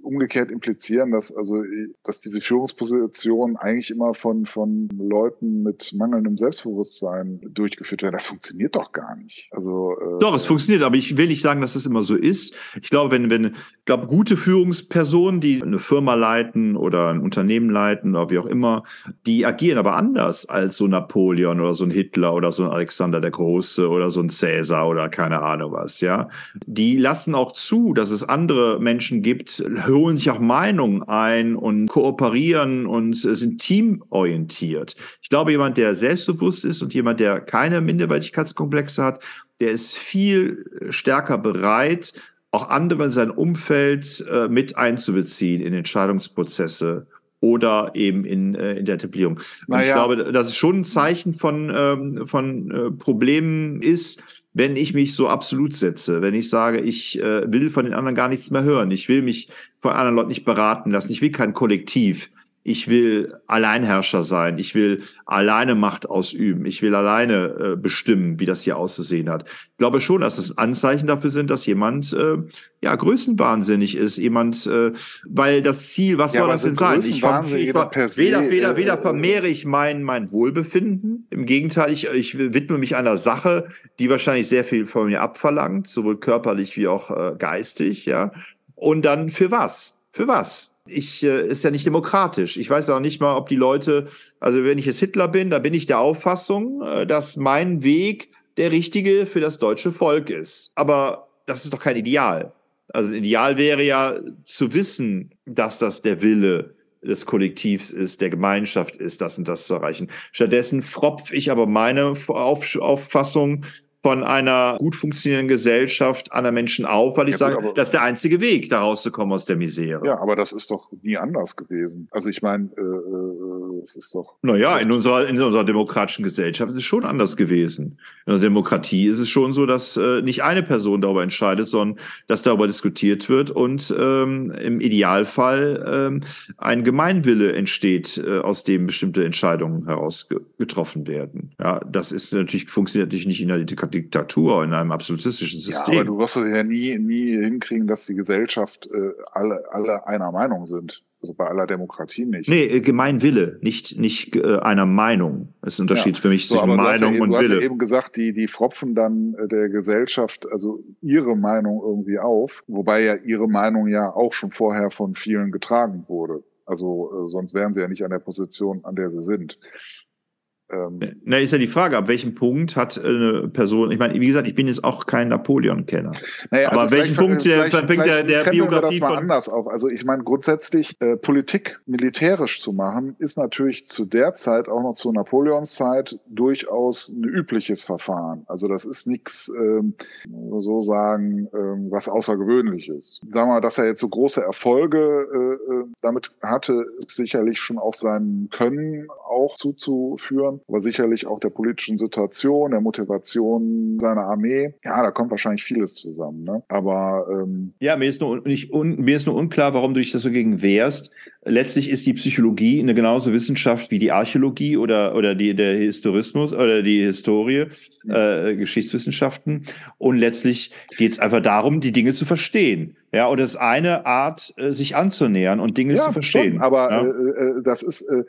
umgekehrt implizieren, dass also dass diese Führungsposition eigentlich immer von von Leuten mit mangelndem Selbstbewusstsein durchgeführt werden. Das funktioniert doch gar nicht. Also äh, doch, es funktioniert, aber ich will nicht sagen, dass es immer so ist. Ich glaube, wenn wenn ich glaube gute Führungspersonen, die eine Firma leiten oder ein Unternehmen leiten oder wie auch immer, die agieren aber anders als so Napoleon oder so ein Hitler oder so ein Alexander der Große oder so ein Cäsar oder keine Ahnung was. Ja, die lassen auch zu, dass es andere Menschen gibt holen sich auch Meinungen ein und kooperieren und sind teamorientiert. Ich glaube, jemand, der selbstbewusst ist und jemand, der keine Minderwertigkeitskomplexe hat, der ist viel stärker bereit, auch andere in sein Umfeld äh, mit einzubeziehen in Entscheidungsprozesse oder eben in, äh, in der Etablierung. Und naja. ich glaube, dass es schon ein Zeichen von, ähm, von äh, Problemen ist, wenn ich mich so absolut setze, wenn ich sage, ich äh, will von den anderen gar nichts mehr hören, ich will mich von anderen Leuten nicht beraten lassen, ich will kein Kollektiv, ich will Alleinherrscher sein, ich will alleine Macht ausüben, ich will alleine äh, bestimmen, wie das hier auszusehen hat. Ich glaube schon, dass es Anzeichen dafür sind, dass jemand äh, ja größenwahnsinnig ist, jemand, äh, weil das Ziel, was ja, soll das denn sein? Ich, ver ich ver weder, weder, äh, weder vermehre ich mein mein Wohlbefinden, im Gegenteil, ich, ich widme mich einer Sache, die wahrscheinlich sehr viel von mir abverlangt, sowohl körperlich wie auch äh, geistig, ja. Und dann für was? Für was? Ich äh, ist ja nicht demokratisch. Ich weiß auch nicht mal, ob die Leute, also wenn ich jetzt Hitler bin, da bin ich der Auffassung, äh, dass mein Weg der richtige für das deutsche Volk ist. Aber das ist doch kein Ideal. Also Ideal wäre ja zu wissen, dass das der Wille des Kollektivs ist, der Gemeinschaft ist, das und das zu erreichen. Stattdessen fropf ich aber meine Auffassung von einer gut funktionierenden Gesellschaft aller Menschen auf, weil ich ja, sage, gut, das ist der einzige Weg, da rauszukommen aus der Misere. Ja, aber das ist doch nie anders gewesen. Also ich meine, äh, es ist doch. Naja, in unserer, in unserer demokratischen Gesellschaft ist es schon anders gewesen. In der Demokratie ist es schon so, dass äh, nicht eine Person darüber entscheidet, sondern dass darüber diskutiert wird und ähm, im Idealfall ähm, ein Gemeinwille entsteht, äh, aus dem bestimmte Entscheidungen heraus getroffen werden. Ja, das ist natürlich, funktioniert natürlich nicht in Diktatur Diktatur, in einem absolutistischen System. Ja, aber du wirst es ja nie, nie hinkriegen, dass die Gesellschaft äh, alle, alle einer Meinung sind. Also bei aller Demokratie nicht. Nee, äh, Gemeinwille, nicht, nicht äh, einer Meinung. Das ist ein Unterschied ja. für mich so, zwischen Meinung ja und Wille. Du hast ja eben gesagt, die, die fropfen dann äh, der Gesellschaft, also ihre Meinung irgendwie auf, wobei ja ihre Meinung ja auch schon vorher von vielen getragen wurde. Also äh, sonst wären sie ja nicht an der Position, an der sie sind. Ähm, Na, ist ja die Frage, ab welchem Punkt hat eine Person, ich meine, wie gesagt, ich bin jetzt auch kein Napoleon-Kenner. Naja, also aber welchen Punkt der, bringt der, der Biografie das mal anders auf? Also ich meine, grundsätzlich äh, Politik militärisch zu machen, ist natürlich zu der Zeit, auch noch zu Napoleons Zeit, durchaus ein übliches Verfahren. Also das ist nichts, ähm, so sagen, ähm, was Außergewöhnliches. Sagen wir mal, dass er jetzt so große Erfolge äh, äh damit hatte, ist sicherlich schon auf sein Können auch zuzuführen aber sicherlich auch der politischen Situation, der Motivation seiner Armee. Ja, da kommt wahrscheinlich vieles zusammen. Ne? Aber ähm ja, mir ist, nur, nicht un, mir ist nur unklar, warum du dich das so gegen wehrst. Letztlich ist die Psychologie eine genauso Wissenschaft wie die Archäologie oder, oder die, der Historismus oder die Historie, äh, Geschichtswissenschaften. Und letztlich geht es einfach darum, die Dinge zu verstehen. Ja, und das ist eine Art, äh, sich anzunähern und Dinge ja, zu verstehen. Schon, aber ja? äh, äh das ist äh,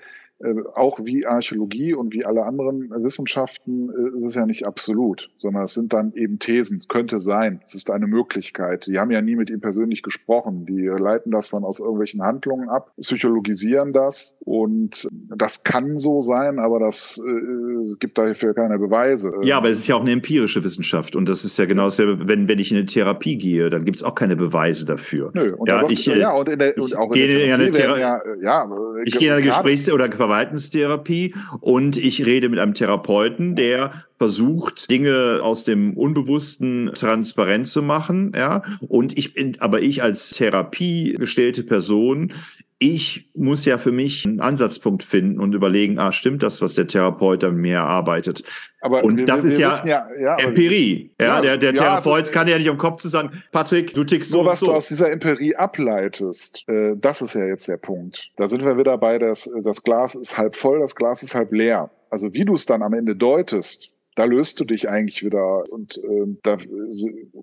auch wie Archäologie und wie alle anderen Wissenschaften äh, ist es ja nicht absolut, sondern es sind dann eben Thesen. Es könnte sein, es ist eine Möglichkeit. Die haben ja nie mit ihm persönlich gesprochen. Die leiten das dann aus irgendwelchen Handlungen ab, psychologisieren das und das kann so sein, aber das äh, gibt dafür keine Beweise. Ja, aber es ist ja auch eine empirische Wissenschaft und das ist ja genau dasselbe, wenn, wenn ich in eine Therapie gehe, dann gibt es auch keine Beweise dafür. Nö, und ja, ich, ja, und, in der, und auch in der Therapie ja, ja, ja, ich gehe in eine Gesprächs- oder Verhaltenstherapie und ich rede mit einem Therapeuten, der versucht, Dinge aus dem Unbewussten transparent zu machen, ja. Und ich bin, aber ich als therapiegestellte Person, ich muss ja für mich einen Ansatzpunkt finden und überlegen, ah, stimmt das, was der Therapeut an mir erarbeitet? Aber und wir, das wir ist ja, ja, ja Empirie. Ja, ja, der, der Therapeut kann ja nicht am Kopf zu sagen, Patrick, du tickst so. Nur was so. du aus dieser Empirie ableitest, äh, das ist ja jetzt der Punkt. Da sind wir wieder bei, das, das Glas ist halb voll, das Glas ist halb leer. Also wie du es dann am Ende deutest, da löst du dich eigentlich wieder und äh, da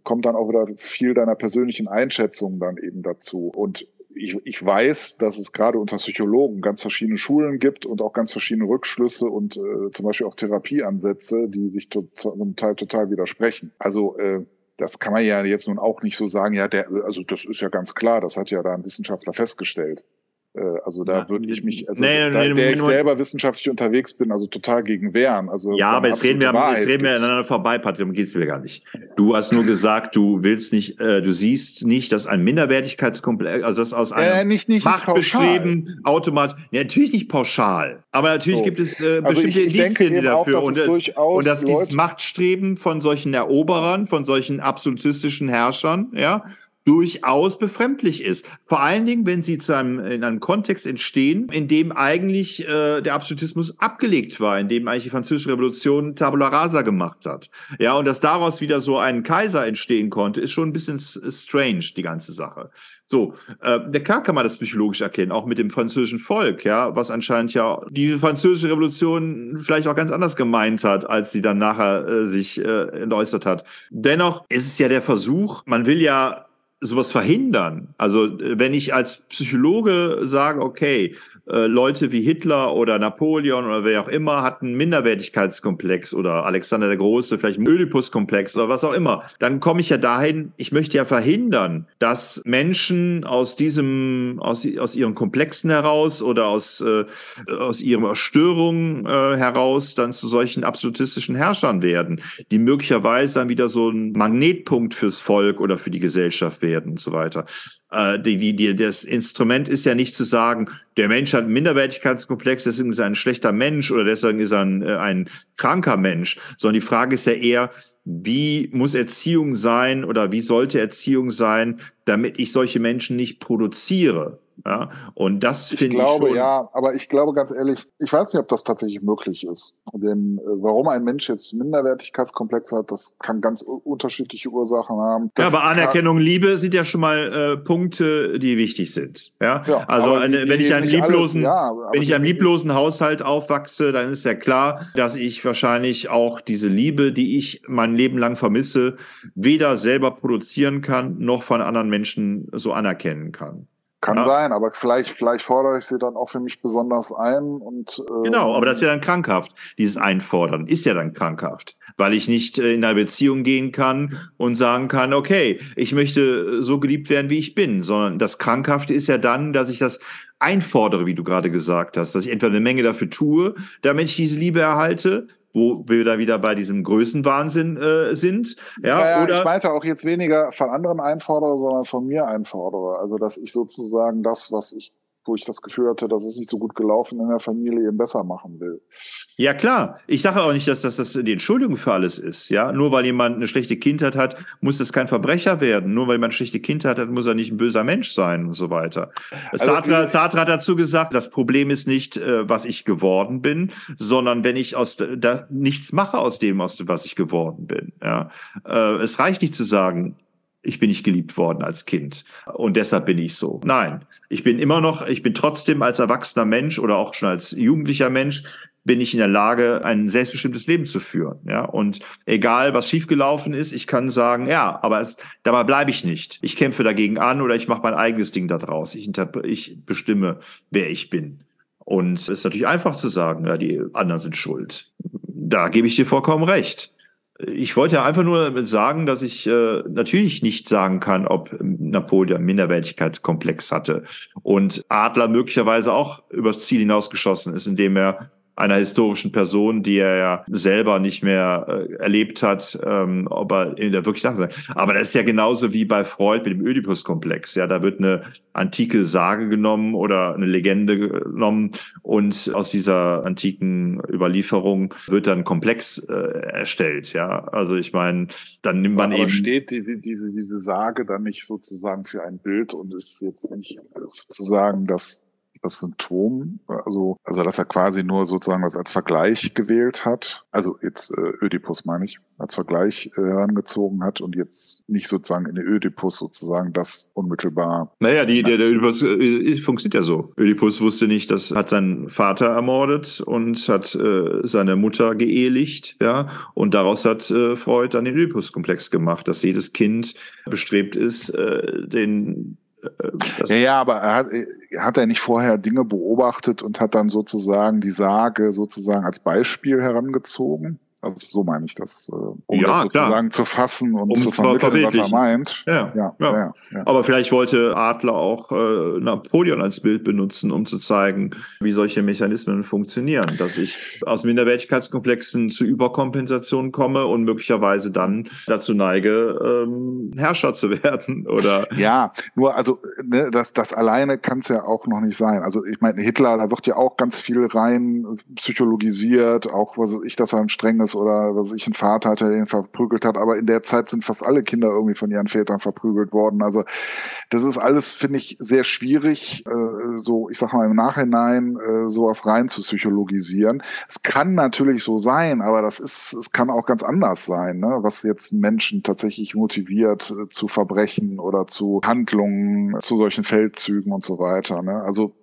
kommt dann auch wieder viel deiner persönlichen Einschätzung dann eben dazu. Und ich, ich weiß, dass es gerade unter Psychologen ganz verschiedene Schulen gibt und auch ganz verschiedene Rückschlüsse und äh, zum Beispiel auch Therapieansätze, die sich zum Teil total widersprechen. Also äh, das kann man ja jetzt nun auch nicht so sagen, ja, der, also das ist ja ganz klar, das hat ja da ein Wissenschaftler festgestellt. Äh, also da würde ich mich, also nee, da, nee, ich selber wissenschaftlich unterwegs bin, also total gegen wehren. Also ja, aber jetzt reden wir, jetzt reden wir aneinander vorbei, Patrick, darum geht's mir gar nicht. Du hast nur gesagt, du willst nicht, äh, du siehst nicht, dass ein Minderwertigkeitskomplex, also das aus einem äh, nicht, nicht Machtbestreben automatisch, ja, natürlich nicht pauschal, aber natürlich so. gibt es äh, also bestimmte Indizien dafür auch, und, und dass dieses Machtstreben von solchen Eroberern, von solchen absolutistischen Herrschern, ja, durchaus befremdlich ist. Vor allen Dingen, wenn sie zu einem, in einem Kontext entstehen, in dem eigentlich äh, der Absolutismus abgelegt war, in dem eigentlich die französische Revolution Tabula Rasa gemacht hat. Ja, und dass daraus wieder so ein Kaiser entstehen konnte, ist schon ein bisschen strange, die ganze Sache. So, äh, der klar kann man das psychologisch erkennen, auch mit dem französischen Volk, ja, was anscheinend ja die französische Revolution vielleicht auch ganz anders gemeint hat, als sie dann nachher äh, sich äh, entäußert hat. Dennoch ist es ja der Versuch, man will ja sowas verhindern. Also äh, wenn ich als Psychologe sage, okay, äh, Leute wie Hitler oder Napoleon oder wer auch immer hatten Minderwertigkeitskomplex oder Alexander der Große, vielleicht einen Oedipus-Komplex oder was auch immer, dann komme ich ja dahin, ich möchte ja verhindern, dass Menschen aus diesem, aus, aus ihren Komplexen heraus oder aus, äh, aus ihrer Störung äh, heraus dann zu solchen absolutistischen Herrschern werden, die möglicherweise dann wieder so ein Magnetpunkt fürs Volk oder für die Gesellschaft werden und so weiter. Äh, die, die, die, das Instrument ist ja nicht zu sagen, der Mensch hat einen Minderwertigkeitskomplex, deswegen ist er ein schlechter Mensch oder deswegen ist er ein, äh, ein kranker Mensch, sondern die Frage ist ja eher, wie muss Erziehung sein oder wie sollte Erziehung sein, damit ich solche Menschen nicht produziere? Ja, und das finde ich. glaube, schon, ja, aber ich glaube ganz ehrlich, ich weiß nicht, ob das tatsächlich möglich ist. Denn äh, warum ein Mensch jetzt Minderwertigkeitskomplex hat, das kann ganz unterschiedliche Ursachen haben. Das ja, aber Anerkennung, kann, Liebe sind ja schon mal äh, Punkte, die wichtig sind. Ja, ja also eine, die, wenn ich einen lieblosen, alles, ja, wenn ich einem lieblosen Haushalt aufwachse, dann ist ja klar, dass ich wahrscheinlich auch diese Liebe, die ich mein Leben lang vermisse, weder selber produzieren kann, noch von anderen Menschen so anerkennen kann. Kann ja. sein, aber vielleicht, vielleicht fordere ich sie dann auch für mich besonders ein und äh, genau, aber das ist ja dann krankhaft. Dieses Einfordern ist ja dann krankhaft. weil ich nicht äh, in eine Beziehung gehen kann und sagen kann, okay, ich möchte so geliebt werden, wie ich bin, sondern das Krankhafte ist ja dann, dass ich das einfordere, wie du gerade gesagt hast, dass ich entweder eine Menge dafür tue, damit ich diese Liebe erhalte, wo wir da wieder bei diesem Größenwahnsinn äh, sind. Ja, ja, ja oder ich meinte auch jetzt weniger von anderen einfordere, sondern von mir einfordere. Also dass ich sozusagen das, was ich wo ich das Gefühl hatte, dass es nicht so gut gelaufen in der Familie eben besser machen will. Ja, klar. Ich sage auch nicht, dass das, das die Entschuldigung für alles ist. Ja, nur weil jemand eine schlechte Kindheit hat, muss das kein Verbrecher werden. Nur weil jemand eine schlechte Kindheit hat, muss er nicht ein böser Mensch sein und so weiter. Also, Sartre, Sartre hat dazu gesagt, das Problem ist nicht, äh, was ich geworden bin, sondern wenn ich aus da nichts mache aus dem, aus was ich geworden bin. Ja, äh, es reicht nicht zu sagen, ich bin nicht geliebt worden als Kind und deshalb bin ich so. Nein, ich bin immer noch, ich bin trotzdem als erwachsener Mensch oder auch schon als jugendlicher Mensch bin ich in der Lage, ein selbstbestimmtes Leben zu führen. Ja, und egal, was schiefgelaufen ist, ich kann sagen, ja, aber es, dabei bleibe ich nicht. Ich kämpfe dagegen an oder ich mache mein eigenes Ding daraus. Ich, ich bestimme, wer ich bin. Und es ist natürlich einfach zu sagen, ja, die anderen sind schuld. Da gebe ich dir vollkommen recht. Ich wollte ja einfach nur sagen, dass ich äh, natürlich nicht sagen kann, ob Napoleon Minderwertigkeitskomplex hatte und Adler möglicherweise auch übers Ziel hinausgeschossen ist, indem er einer historischen Person, die er ja selber nicht mehr äh, erlebt hat, ähm, ob er in der wirklich sagt. Aber das ist ja genauso wie bei Freud mit dem Oedipus-Komplex. Ja, da wird eine antike Sage genommen oder eine Legende genommen und aus dieser antiken Überlieferung wird dann Komplex äh, erstellt. Ja, also ich meine, dann nimmt man Aber eben. steht diese, diese, diese Sage dann nicht sozusagen für ein Bild und ist jetzt nicht sozusagen das das Symptom, also, also dass er quasi nur sozusagen das als Vergleich gewählt hat, also jetzt äh, Ödipus meine ich, als Vergleich äh, herangezogen hat und jetzt nicht sozusagen in der Ödipus sozusagen das unmittelbar. Naja, die, der, der Ödipus äh, funktioniert ja so. Ödipus wusste nicht, das hat seinen Vater ermordet und hat äh, seine Mutter geehelicht, ja, und daraus hat äh, Freud dann den Ödipus-Komplex gemacht, dass jedes Kind bestrebt ist, äh, den ja, ja, aber er hat, hat er nicht vorher Dinge beobachtet und hat dann sozusagen die Sage sozusagen als Beispiel herangezogen? Also so meine ich das, äh, um ja, das sozusagen klar. zu fassen und um zu vermitteln, was er meint. Ja, ja, ja. ja. Aber vielleicht wollte Adler auch äh, Napoleon als Bild benutzen, um zu zeigen, wie solche Mechanismen funktionieren, dass ich aus Minderwertigkeitskomplexen zu Überkompensation komme und möglicherweise dann dazu neige, ähm, Herrscher zu werden oder. Ja, nur also ne, das, das alleine kann es ja auch noch nicht sein. Also ich meine, Hitler, da wird ja auch ganz viel rein psychologisiert, auch was ich, dass er ein strenges oder was ich, ein Vater hatte, der ihn verprügelt hat, aber in der Zeit sind fast alle Kinder irgendwie von ihren Vätern verprügelt worden. Also das ist alles, finde ich, sehr schwierig, äh, so, ich sag mal, im Nachhinein äh, sowas rein zu psychologisieren. Es kann natürlich so sein, aber das ist, es kann auch ganz anders sein, ne? was jetzt Menschen tatsächlich motiviert äh, zu Verbrechen oder zu Handlungen, zu solchen Feldzügen und so weiter. Ne? Also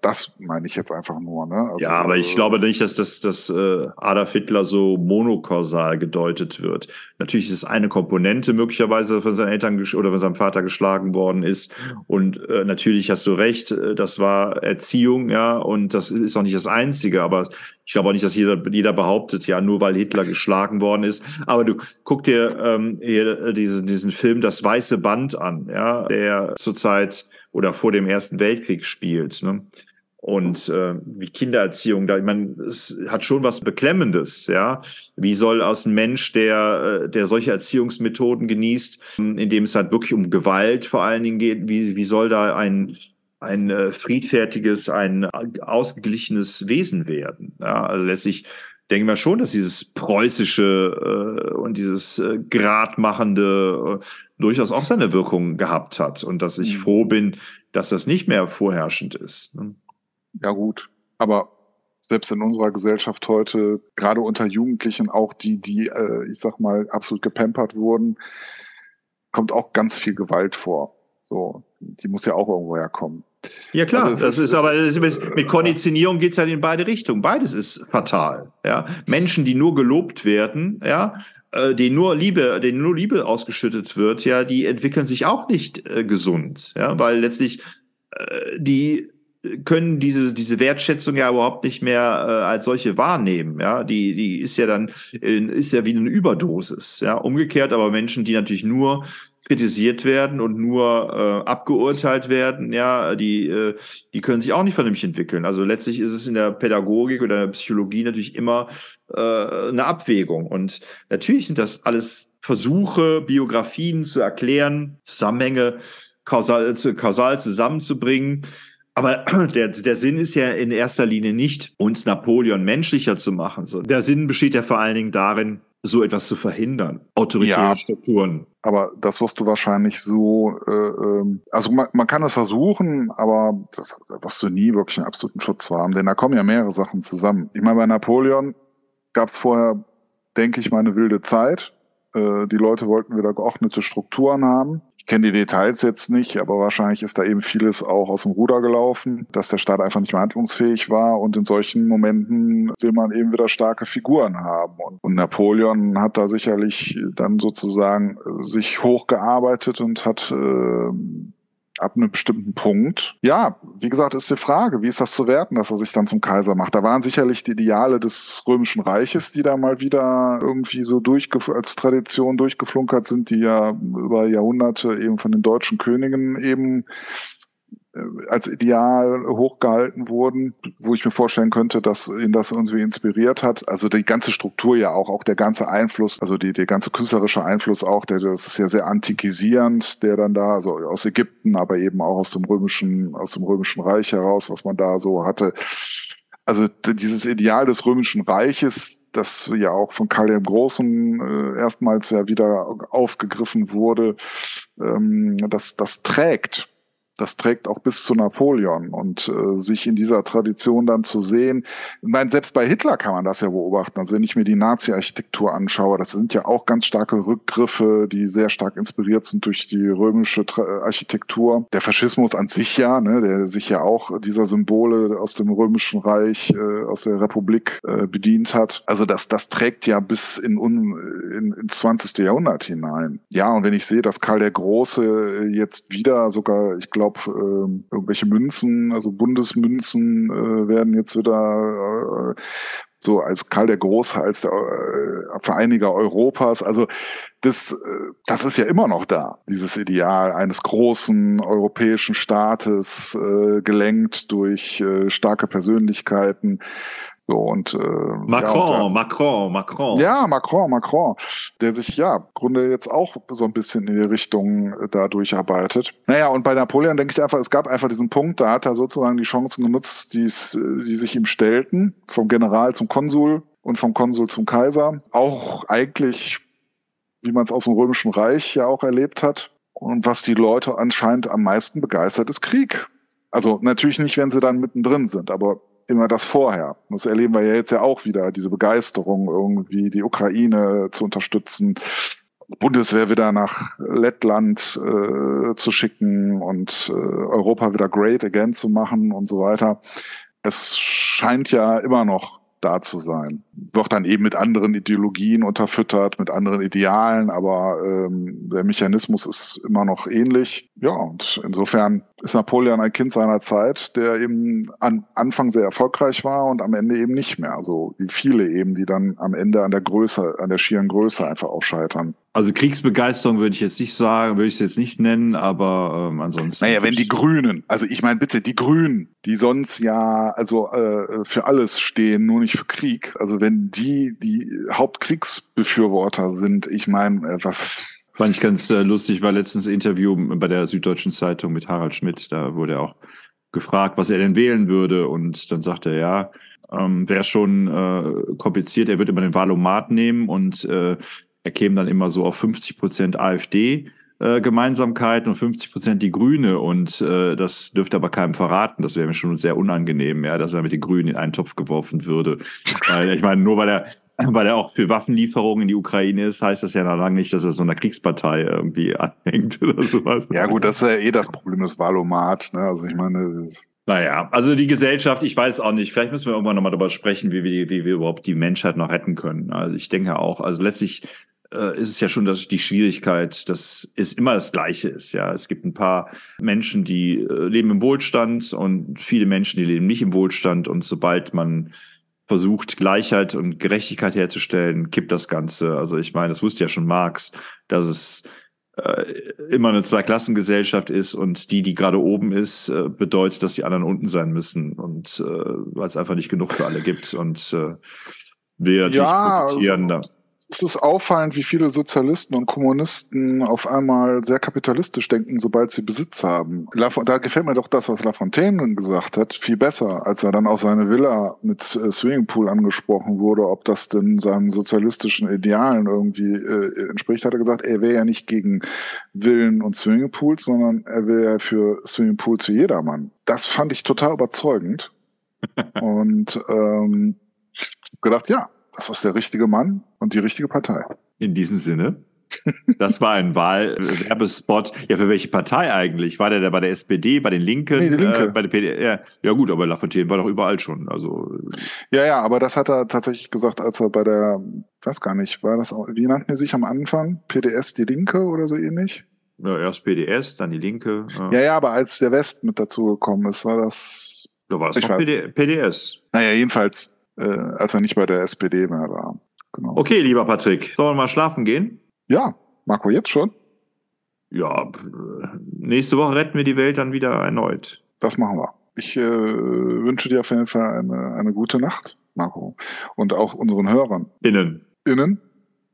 das meine ich jetzt einfach nur. Ne? Also, ja, aber ich äh, glaube nicht, dass das dass, äh, Adolf Hitler so monokausal gedeutet wird. Natürlich ist es eine Komponente möglicherweise von seinen Eltern oder von seinem Vater geschlagen worden ist. Und äh, natürlich hast du recht, äh, das war Erziehung, ja, und das ist auch nicht das Einzige, aber ich glaube auch nicht, dass jeder, jeder behauptet, ja, nur weil Hitler geschlagen worden ist. Aber du guck dir ähm, hier äh, diesen, diesen Film Das Weiße Band an, ja, der zurzeit oder vor dem Ersten Weltkrieg spielt. Ne? Und äh, wie Kindererziehung, da, ich meine, es hat schon was Beklemmendes, ja. Wie soll aus einem Mensch, der, äh, der solche Erziehungsmethoden genießt, in dem es halt wirklich um Gewalt vor allen Dingen geht, wie, wie soll da ein, ein äh, friedfertiges, ein ausgeglichenes Wesen werden? Ja, also letztlich denken wir schon, dass dieses preußische äh, und dieses äh, gradmachende äh, durchaus auch seine Wirkung gehabt hat und dass ich mhm. froh bin, dass das nicht mehr vorherrschend ist. Ne? Ja gut, aber selbst in unserer Gesellschaft heute, gerade unter Jugendlichen, auch die, die, äh, ich sag mal, absolut gepampert wurden, kommt auch ganz viel Gewalt vor. So, die muss ja auch irgendwo herkommen. Ja klar, also das ist, ist aber ist, mit, mit Konditionierung geht's ja in beide Richtungen. Beides ist fatal. Ja, Menschen, die nur gelobt werden, ja, äh, denen nur Liebe, denen nur Liebe ausgeschüttet wird, ja, die entwickeln sich auch nicht äh, gesund, ja, weil letztlich äh, die können diese, diese Wertschätzung ja überhaupt nicht mehr äh, als solche wahrnehmen. Ja, die, die ist ja dann, äh, ist ja wie eine Überdosis. Ja, umgekehrt aber Menschen, die natürlich nur kritisiert werden und nur äh, abgeurteilt werden, ja, die, äh, die können sich auch nicht vernünftig entwickeln. Also letztlich ist es in der Pädagogik oder der Psychologie natürlich immer äh, eine Abwägung. Und natürlich sind das alles Versuche, Biografien zu erklären, Zusammenhänge kausal, kausal zusammenzubringen. Aber der, der Sinn ist ja in erster Linie nicht, uns Napoleon menschlicher zu machen. So, der Sinn besteht ja vor allen Dingen darin, so etwas zu verhindern. Autoritäre ja, Strukturen. Aber das wirst du wahrscheinlich so, äh, ähm, also man, man kann es versuchen, aber das wirst du nie wirklich einen absoluten Schutz haben, denn da kommen ja mehrere Sachen zusammen. Ich meine, bei Napoleon gab es vorher, denke ich mal, eine wilde Zeit. Äh, die Leute wollten wieder geordnete Strukturen haben kenne die Details jetzt nicht, aber wahrscheinlich ist da eben vieles auch aus dem Ruder gelaufen, dass der Staat einfach nicht mehr handlungsfähig war und in solchen Momenten will man eben wieder starke Figuren haben. Und, Napoleon hat da sicherlich dann sozusagen sich hochgearbeitet und hat äh, ab einem bestimmten Punkt. Ja, wie gesagt, ist die Frage, wie ist das zu werten, dass er sich dann zum Kaiser macht? Da waren sicherlich die Ideale des Römischen Reiches, die da mal wieder irgendwie so als Tradition durchgeflunkert sind, die ja über Jahrhunderte eben von den deutschen Königen eben als Ideal hochgehalten wurden, wo ich mir vorstellen könnte, dass ihn das irgendwie inspiriert hat. Also die ganze Struktur ja auch, auch der ganze Einfluss, also die, der ganze künstlerische Einfluss auch, der, das ist ja sehr antikisierend, der dann da, also aus Ägypten, aber eben auch aus dem römischen, aus dem römischen Reich heraus, was man da so hatte. Also dieses Ideal des römischen Reiches, das ja auch von Karl dem Großen äh, erstmals ja wieder aufgegriffen wurde, ähm, das, das trägt das trägt auch bis zu Napoleon und äh, sich in dieser Tradition dann zu sehen. Meine, selbst bei Hitler kann man das ja beobachten. Also wenn ich mir die Nazi-Architektur anschaue, das sind ja auch ganz starke Rückgriffe, die sehr stark inspiriert sind durch die römische Tra Architektur. Der Faschismus an sich ja, ne, der sich ja auch dieser Symbole aus dem römischen Reich, äh, aus der Republik äh, bedient hat. Also das, das trägt ja bis in, un, in, ins 20. Jahrhundert hinein. Ja, und wenn ich sehe, dass Karl der Große jetzt wieder sogar, ich glaube, glaube, äh, irgendwelche Münzen, also Bundesmünzen äh, werden jetzt wieder äh, so als Karl der Große, als der äh, Vereiniger Europas. Also das, äh, das ist ja immer noch da, dieses Ideal eines großen europäischen Staates, äh, gelenkt durch starke Persönlichkeiten. So, und, äh, Macron, ja, und, Macron, Macron. Ja, Macron, Macron, der sich ja im Grunde jetzt auch so ein bisschen in die Richtung äh, da durcharbeitet. Naja, und bei Napoleon denke ich einfach, es gab einfach diesen Punkt, da hat er sozusagen die Chancen genutzt, die's, äh, die sich ihm stellten, vom General zum Konsul und vom Konsul zum Kaiser. Auch eigentlich, wie man es aus dem Römischen Reich ja auch erlebt hat. Und was die Leute anscheinend am meisten begeistert, ist Krieg. Also natürlich nicht, wenn sie dann mittendrin sind, aber immer das vorher. Das erleben wir ja jetzt ja auch wieder, diese Begeisterung, irgendwie die Ukraine zu unterstützen, Bundeswehr wieder nach Lettland äh, zu schicken und äh, Europa wieder great again zu machen und so weiter. Es scheint ja immer noch da zu sein. Wird dann eben mit anderen Ideologien unterfüttert, mit anderen Idealen, aber ähm, der Mechanismus ist immer noch ähnlich. Ja, und insofern ist Napoleon ein Kind seiner Zeit, der eben an Anfang sehr erfolgreich war und am Ende eben nicht mehr. Also wie viele eben, die dann am Ende an der Größe, an der schieren Größe einfach auch scheitern. Also Kriegsbegeisterung würde ich jetzt nicht sagen, würde ich es jetzt nicht nennen, aber ähm, ansonsten. Naja, wenn die Grünen, also ich meine bitte, die Grünen, die sonst ja also äh, für alles stehen, nur nicht für Krieg. Also wenn die die Hauptkriegsbefürworter sind, ich meine, äh, was Fand ich ganz äh, lustig, war letztens Interview bei der Süddeutschen Zeitung mit Harald Schmidt. Da wurde er auch gefragt, was er denn wählen würde. Und dann sagte er, ja, ähm, wäre schon äh, kompliziert. Er würde immer den Wahlomat nehmen und äh, er käme dann immer so auf 50 Prozent AfD. Äh, Gemeinsamkeit und 50 Prozent die Grüne und äh, das dürfte aber keinem verraten. Das wäre mir schon sehr unangenehm, ja, dass er mit den Grünen in einen Topf geworfen würde. Weil ich meine, nur weil er weil er auch für Waffenlieferungen in die Ukraine ist, heißt das ja noch lange nicht, dass er so einer Kriegspartei irgendwie anhängt oder sowas. Ja gut, das ist ja eh das Problem des Valomat. Ne? Also ich meine, das naja, also die Gesellschaft, ich weiß auch nicht, vielleicht müssen wir irgendwann nochmal darüber sprechen, wie wir, wie wir überhaupt die Menschheit noch retten können. Also ich denke auch, also letztlich äh, ist es ja schon dass die Schwierigkeit, dass es immer das Gleiche ist. Ja, es gibt ein paar Menschen, die äh, leben im Wohlstand und viele Menschen, die leben nicht im Wohlstand. Und sobald man versucht, Gleichheit und Gerechtigkeit herzustellen, kippt das Ganze. Also ich meine, das wusste ja schon Marx, dass es immer eine Zweiklassengesellschaft ist und die, die gerade oben ist, äh, bedeutet, dass die anderen unten sein müssen und äh, weil es einfach nicht genug für alle gibt und äh, wir natürlich Ja, profitieren also- da. Es ist auffallend, wie viele Sozialisten und Kommunisten auf einmal sehr kapitalistisch denken, sobald sie Besitz haben. Da gefällt mir doch das, was Lafontaine gesagt hat, viel besser, als er dann auch seine Villa mit äh, Swimmingpool angesprochen wurde, ob das denn seinen sozialistischen Idealen irgendwie äh, entspricht, hat er gesagt, er wäre ja nicht gegen Villen und Swimmingpools, sondern er wäre ja für Swimmingpools für jedermann. Das fand ich total überzeugend. und ähm, gedacht, ja, das ist der richtige Mann und die richtige Partei. In diesem Sinne. Das war ein Wahlwerbespot. Ja, für welche Partei eigentlich? War der da bei der SPD, bei den Linken, Nee, die Linke. Äh, bei der PD? Ja, ja gut, aber Lafontaine war doch überall schon. Also Ja, ja, aber das hat er tatsächlich gesagt, als er bei der, weiß gar nicht, war das, auch- wie nannten die sich am Anfang? PDS die Linke oder so ähnlich? ja, erst PDS, dann die Linke. Ja. Ja, ja, aber als der West mit dazugekommen ist, war das, Da war das weiß. PD, PDS. naja, jedenfalls, äh, als er nicht bei der SPD mehr war. Genau. Okay, lieber Patrick, sollen wir mal schlafen gehen? Ja, Marco, jetzt schon? Ja, äh, nächste Woche retten wir die Welt dann wieder erneut. Das machen wir. Ich äh, wünsche dir auf jeden Fall eine, eine gute Nacht, Marco. Und auch unseren Hörern. Innen. Innen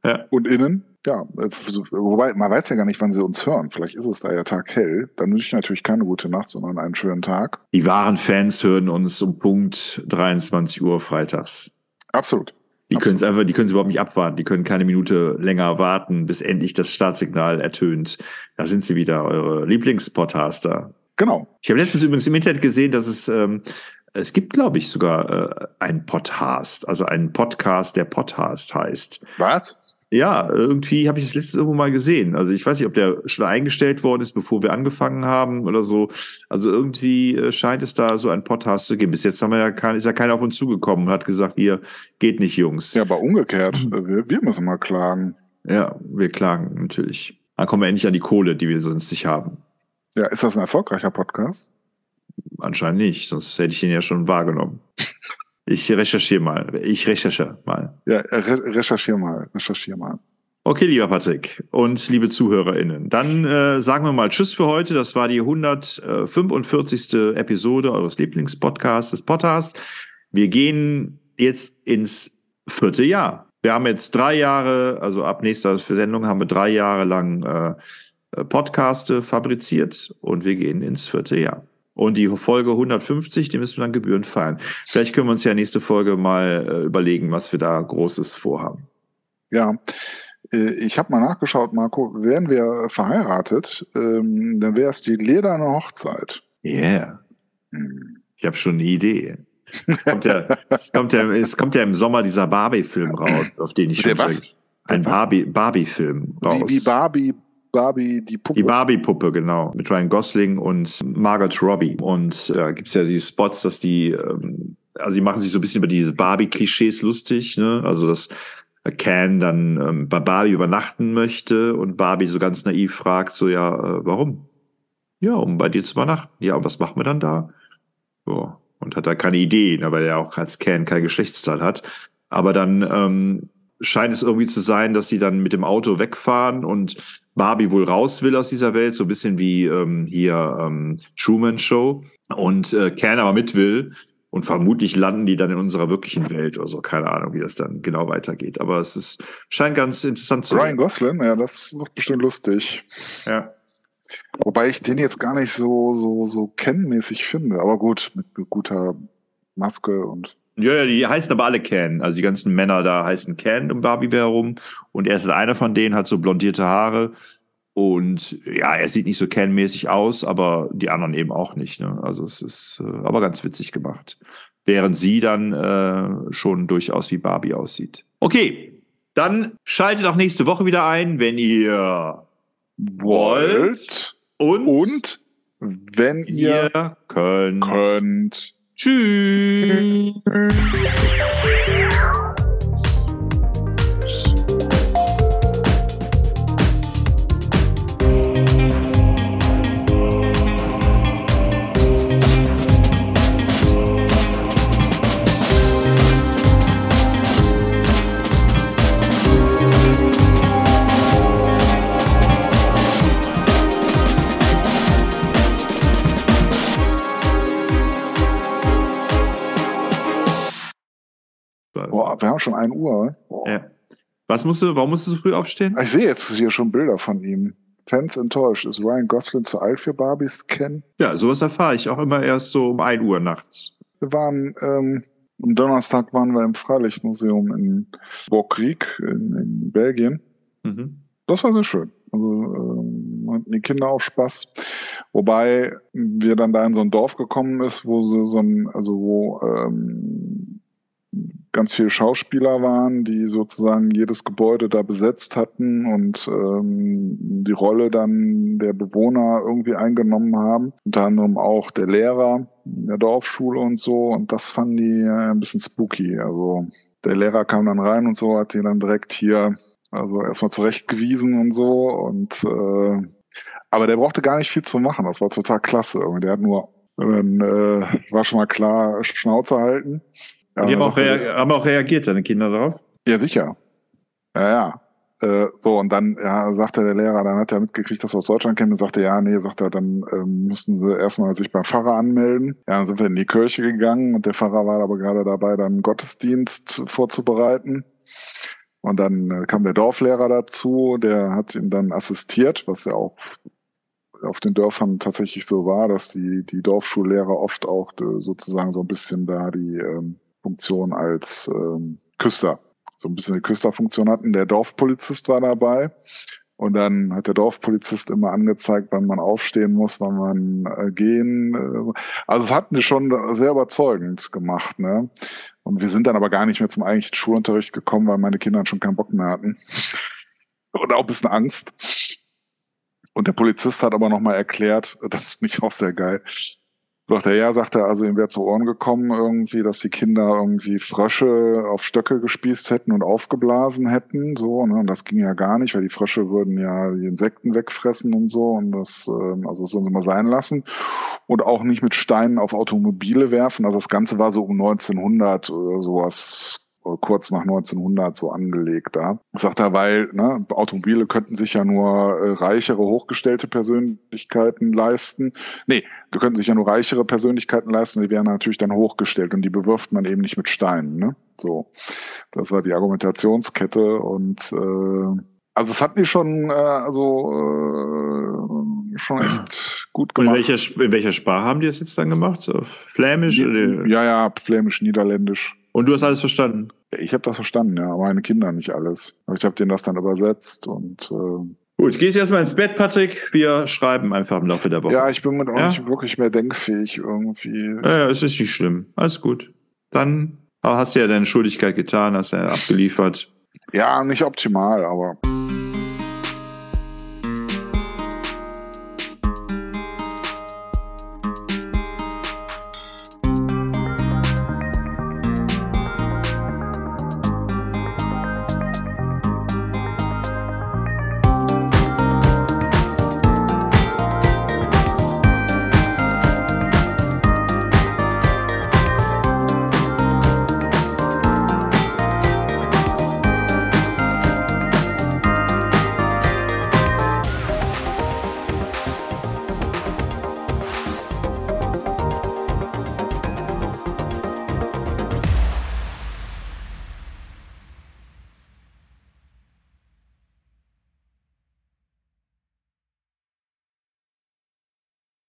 Ja. und innen. Ja, äh, wobei man weiß ja gar nicht, wann sie uns hören. Vielleicht ist es da ja taghell. Dann wünsche ich natürlich keine gute Nacht, sondern einen schönen Tag. Die wahren Fans hören uns um Punkt 23 Uhr freitags. Absolut. Die können es einfach, die können es überhaupt nicht abwarten. Die können keine Minute länger warten, bis endlich das Startsignal ertönt. Da sind sie wieder, eure Lieblingspodcaster. Genau. Ich habe letztens übrigens im Internet gesehen, dass es ähm, es gibt, glaube ich, sogar äh, einen Podcast, also einen Podcast, der Podcast heißt. Was? Ja, irgendwie habe ich das letzte irgendwo mal gesehen. Also ich weiß nicht, ob der schon eingestellt worden ist, bevor wir angefangen haben oder so. Also irgendwie äh, scheint es da so einen Podcast zu geben. Bis jetzt haben wir ja kein, ist ja keiner auf uns zugekommen und hat gesagt, ihr geht nicht, Jungs. Ja, aber umgekehrt. Äh, Wir, wir müssen mal klagen. Ja, wir klagen natürlich. Dann kommen wir endlich an die Kohle, die wir sonst nicht haben. Ja, ist das ein erfolgreicher Podcast? Anscheinend nicht, sonst hätte ich ihn ja schon wahrgenommen. Ich recherchiere mal. Ich recherchiere mal. Ja, äh, re recherchier mal. Recherchier mal. Okay, lieber Patrick und liebe ZuhörerInnen, dann äh, sagen wir mal Tschüss für heute. Das war die 145. Episode eures Lieblingspodcasts, des Podcasts. Wir gehen jetzt ins vierte Jahr. Wir haben jetzt drei Jahre, also ab nächster Sendung haben wir drei Jahre lang äh, äh, Podcaste fabriziert und wir gehen ins vierte Jahr. Und die Folge 150, die müssen wir dann Gebühren feiern. Vielleicht können wir uns ja nächste Folge mal äh, überlegen, was wir da Großes vorhaben. Ja, äh, ich habe mal nachgeschaut, Marco. Wären wir verheiratet, ähm, dann wäre es die lederne Hochzeit. Yeah. Hm. Ich habe schon eine Idee. Es kommt, ja, es, kommt ja, es kommt ja im Sommer dieser Barbie-Film raus, auf den ich Der schon was? Ein was? Barbie- Barbie-Film raus. Wie, wie Barbie, Barbie, die Puppe. Die Barbie-Puppe, genau. Mit Ryan Gosling und Margot Robbie. Und da äh, gibt's ja die Spots, dass die, ähm, also die machen sich so ein bisschen über diese Barbie-Klischees lustig, ne? Also dass Ken dann ähm, bei Barbie übernachten möchte und Barbie so ganz naiv fragt, so ja, äh, warum? Ja, um bei dir zu übernachten. Ja, und was machen wir dann da? Ja, und hat da keine Ideen, weil er auch als Ken kein Geschlechtsteil hat. Aber dann ähm, scheint es irgendwie zu sein, dass sie dann mit dem Auto wegfahren und Barbie wohl raus will aus dieser Welt, so ein bisschen wie ähm, hier ähm, Truman Show und äh, Ken aber mit will. Und vermutlich landen die dann in unserer wirklichen Welt oder so. Keine Ahnung, wie das dann genau weitergeht. Aber es ist, scheint ganz interessant zu Ryan sein. Gosling, ja, das wird bestimmt lustig. Ja. Wobei ich den jetzt gar nicht so, so, so kennmäßig finde. Aber gut, mit guter Maske und. Ja, ja, die heißen aber alle Ken. Also die ganzen Männer da heißen Ken um Barbie herum. Und er ist einer von denen, hat so blondierte Haare. Und ja, er sieht nicht so Ken-mäßig aus, aber die anderen eben auch nicht. Ne? Also es ist äh, aber ganz witzig gemacht. Während sie dann äh, schon durchaus wie Barbie aussieht. Okay, dann schaltet auch nächste Woche wieder ein, wenn ihr wollt. Und, Und wenn ihr ihr könnt. könnt. Tschüss. wir haben schon 1 Uhr. Boah. Ja. Was musst du, warum musst du so früh aufstehen? Ich sehe jetzt hier schon Bilder von ihm. Fans enttäuscht. Ist Ryan Gosling zu alt für Barbies kennen? Ja, sowas erfahre ich auch immer erst so um 1 Uhr nachts. Wir waren, ähm, am Donnerstag waren wir im Freilichtmuseum in Borgriek in, in Belgien. Mhm. Das war sehr schön. Also ähm, hatten die Kinder auch Spaß. Wobei wir dann da in so ein Dorf gekommen ist, wo sie so ein, also wo ähm, ganz viele Schauspieler waren, die sozusagen jedes Gebäude da besetzt hatten und ähm, die Rolle dann der Bewohner irgendwie eingenommen haben. Unter anderem auch der Lehrer in der Dorfschule und so. Und das fanden die äh, ein bisschen spooky. Also der Lehrer kam dann rein und so, hat die dann direkt hier also erstmal zurechtgewiesen und so. Und äh, aber der brauchte gar nicht viel zu machen. Das war total klasse. Der hat nur, dann äh, war schon mal klar, Schnauze halten. Ja, die haben auch, haben auch reagiert, deine Kinder darauf? Ja, sicher. Ja, ja. Äh, so, und dann ja, sagte der Lehrer, dann hat er mitgekriegt, dass wir aus Deutschland kennen, und sagte, ja, nee, sagt er, dann ähm, mussten sie erstmal sich beim Pfarrer anmelden. Ja, dann sind wir in die Kirche gegangen und der Pfarrer war aber gerade dabei, dann Gottesdienst vorzubereiten. Und dann äh, kam der Dorflehrer dazu, der hat ihm dann assistiert, was ja auch auf den Dörfern tatsächlich so war, dass die, die Dorfschullehrer oft auch äh, sozusagen so ein bisschen da die ähm, Funktion als ähm, Küster, so ein bisschen die Küsterfunktion hatten. Der Dorfpolizist war dabei. Und dann hat der Dorfpolizist immer angezeigt, wann man aufstehen muss, wann man äh, gehen. Äh, also es hat mir schon sehr überzeugend gemacht. Ne? Und wir sind dann aber gar nicht mehr zum eigentlichen Schulunterricht gekommen, weil meine Kinder schon keinen Bock mehr hatten. Und auch ein bisschen Angst. Und der Polizist hat aber nochmal erklärt, das ist nicht auch sehr geil, Sagt er, ja, sagt er, also ihm wäre zu Ohren gekommen irgendwie, dass die Kinder irgendwie Frösche auf Stöcke gespießt hätten und aufgeblasen hätten, so, ne, und das ging ja gar nicht, weil die Frösche würden ja die Insekten wegfressen und so, und das, äh, also das sollen sie mal sein lassen. Und auch nicht mit Steinen auf Automobile werfen, also das Ganze war so um 1900 oder sowas kurz nach 1900 so angelegt da. Sagt er, weil ne, Automobile könnten sich ja nur äh, reichere, hochgestellte Persönlichkeiten leisten. Nee, die könnten sich ja nur reichere Persönlichkeiten leisten, die wären natürlich dann hochgestellt und die bewirft man eben nicht mit Steinen. Ne? So, das war die Argumentationskette und äh, also es hat mich schon äh, also äh, schon echt gut gemacht. in welcher, in welcher Sprache haben die das jetzt dann gemacht? Flämisch? Ja, ja, Flämisch, Niederländisch. Und du hast alles verstanden? Ich habe das verstanden, ja, meine Kinder nicht alles. Aber ich habe denen das dann übersetzt und äh, Gut, gehst jetzt mal ins Bett, Patrick. Wir schreiben einfach im Laufe der Woche. Ja, ich bin mit ja? nicht wirklich mehr denkfähig irgendwie. Ja, ja, es ist nicht schlimm. Alles gut. Dann hast du ja deine Schuldigkeit getan, hast ja abgeliefert. Ja, nicht optimal, aber.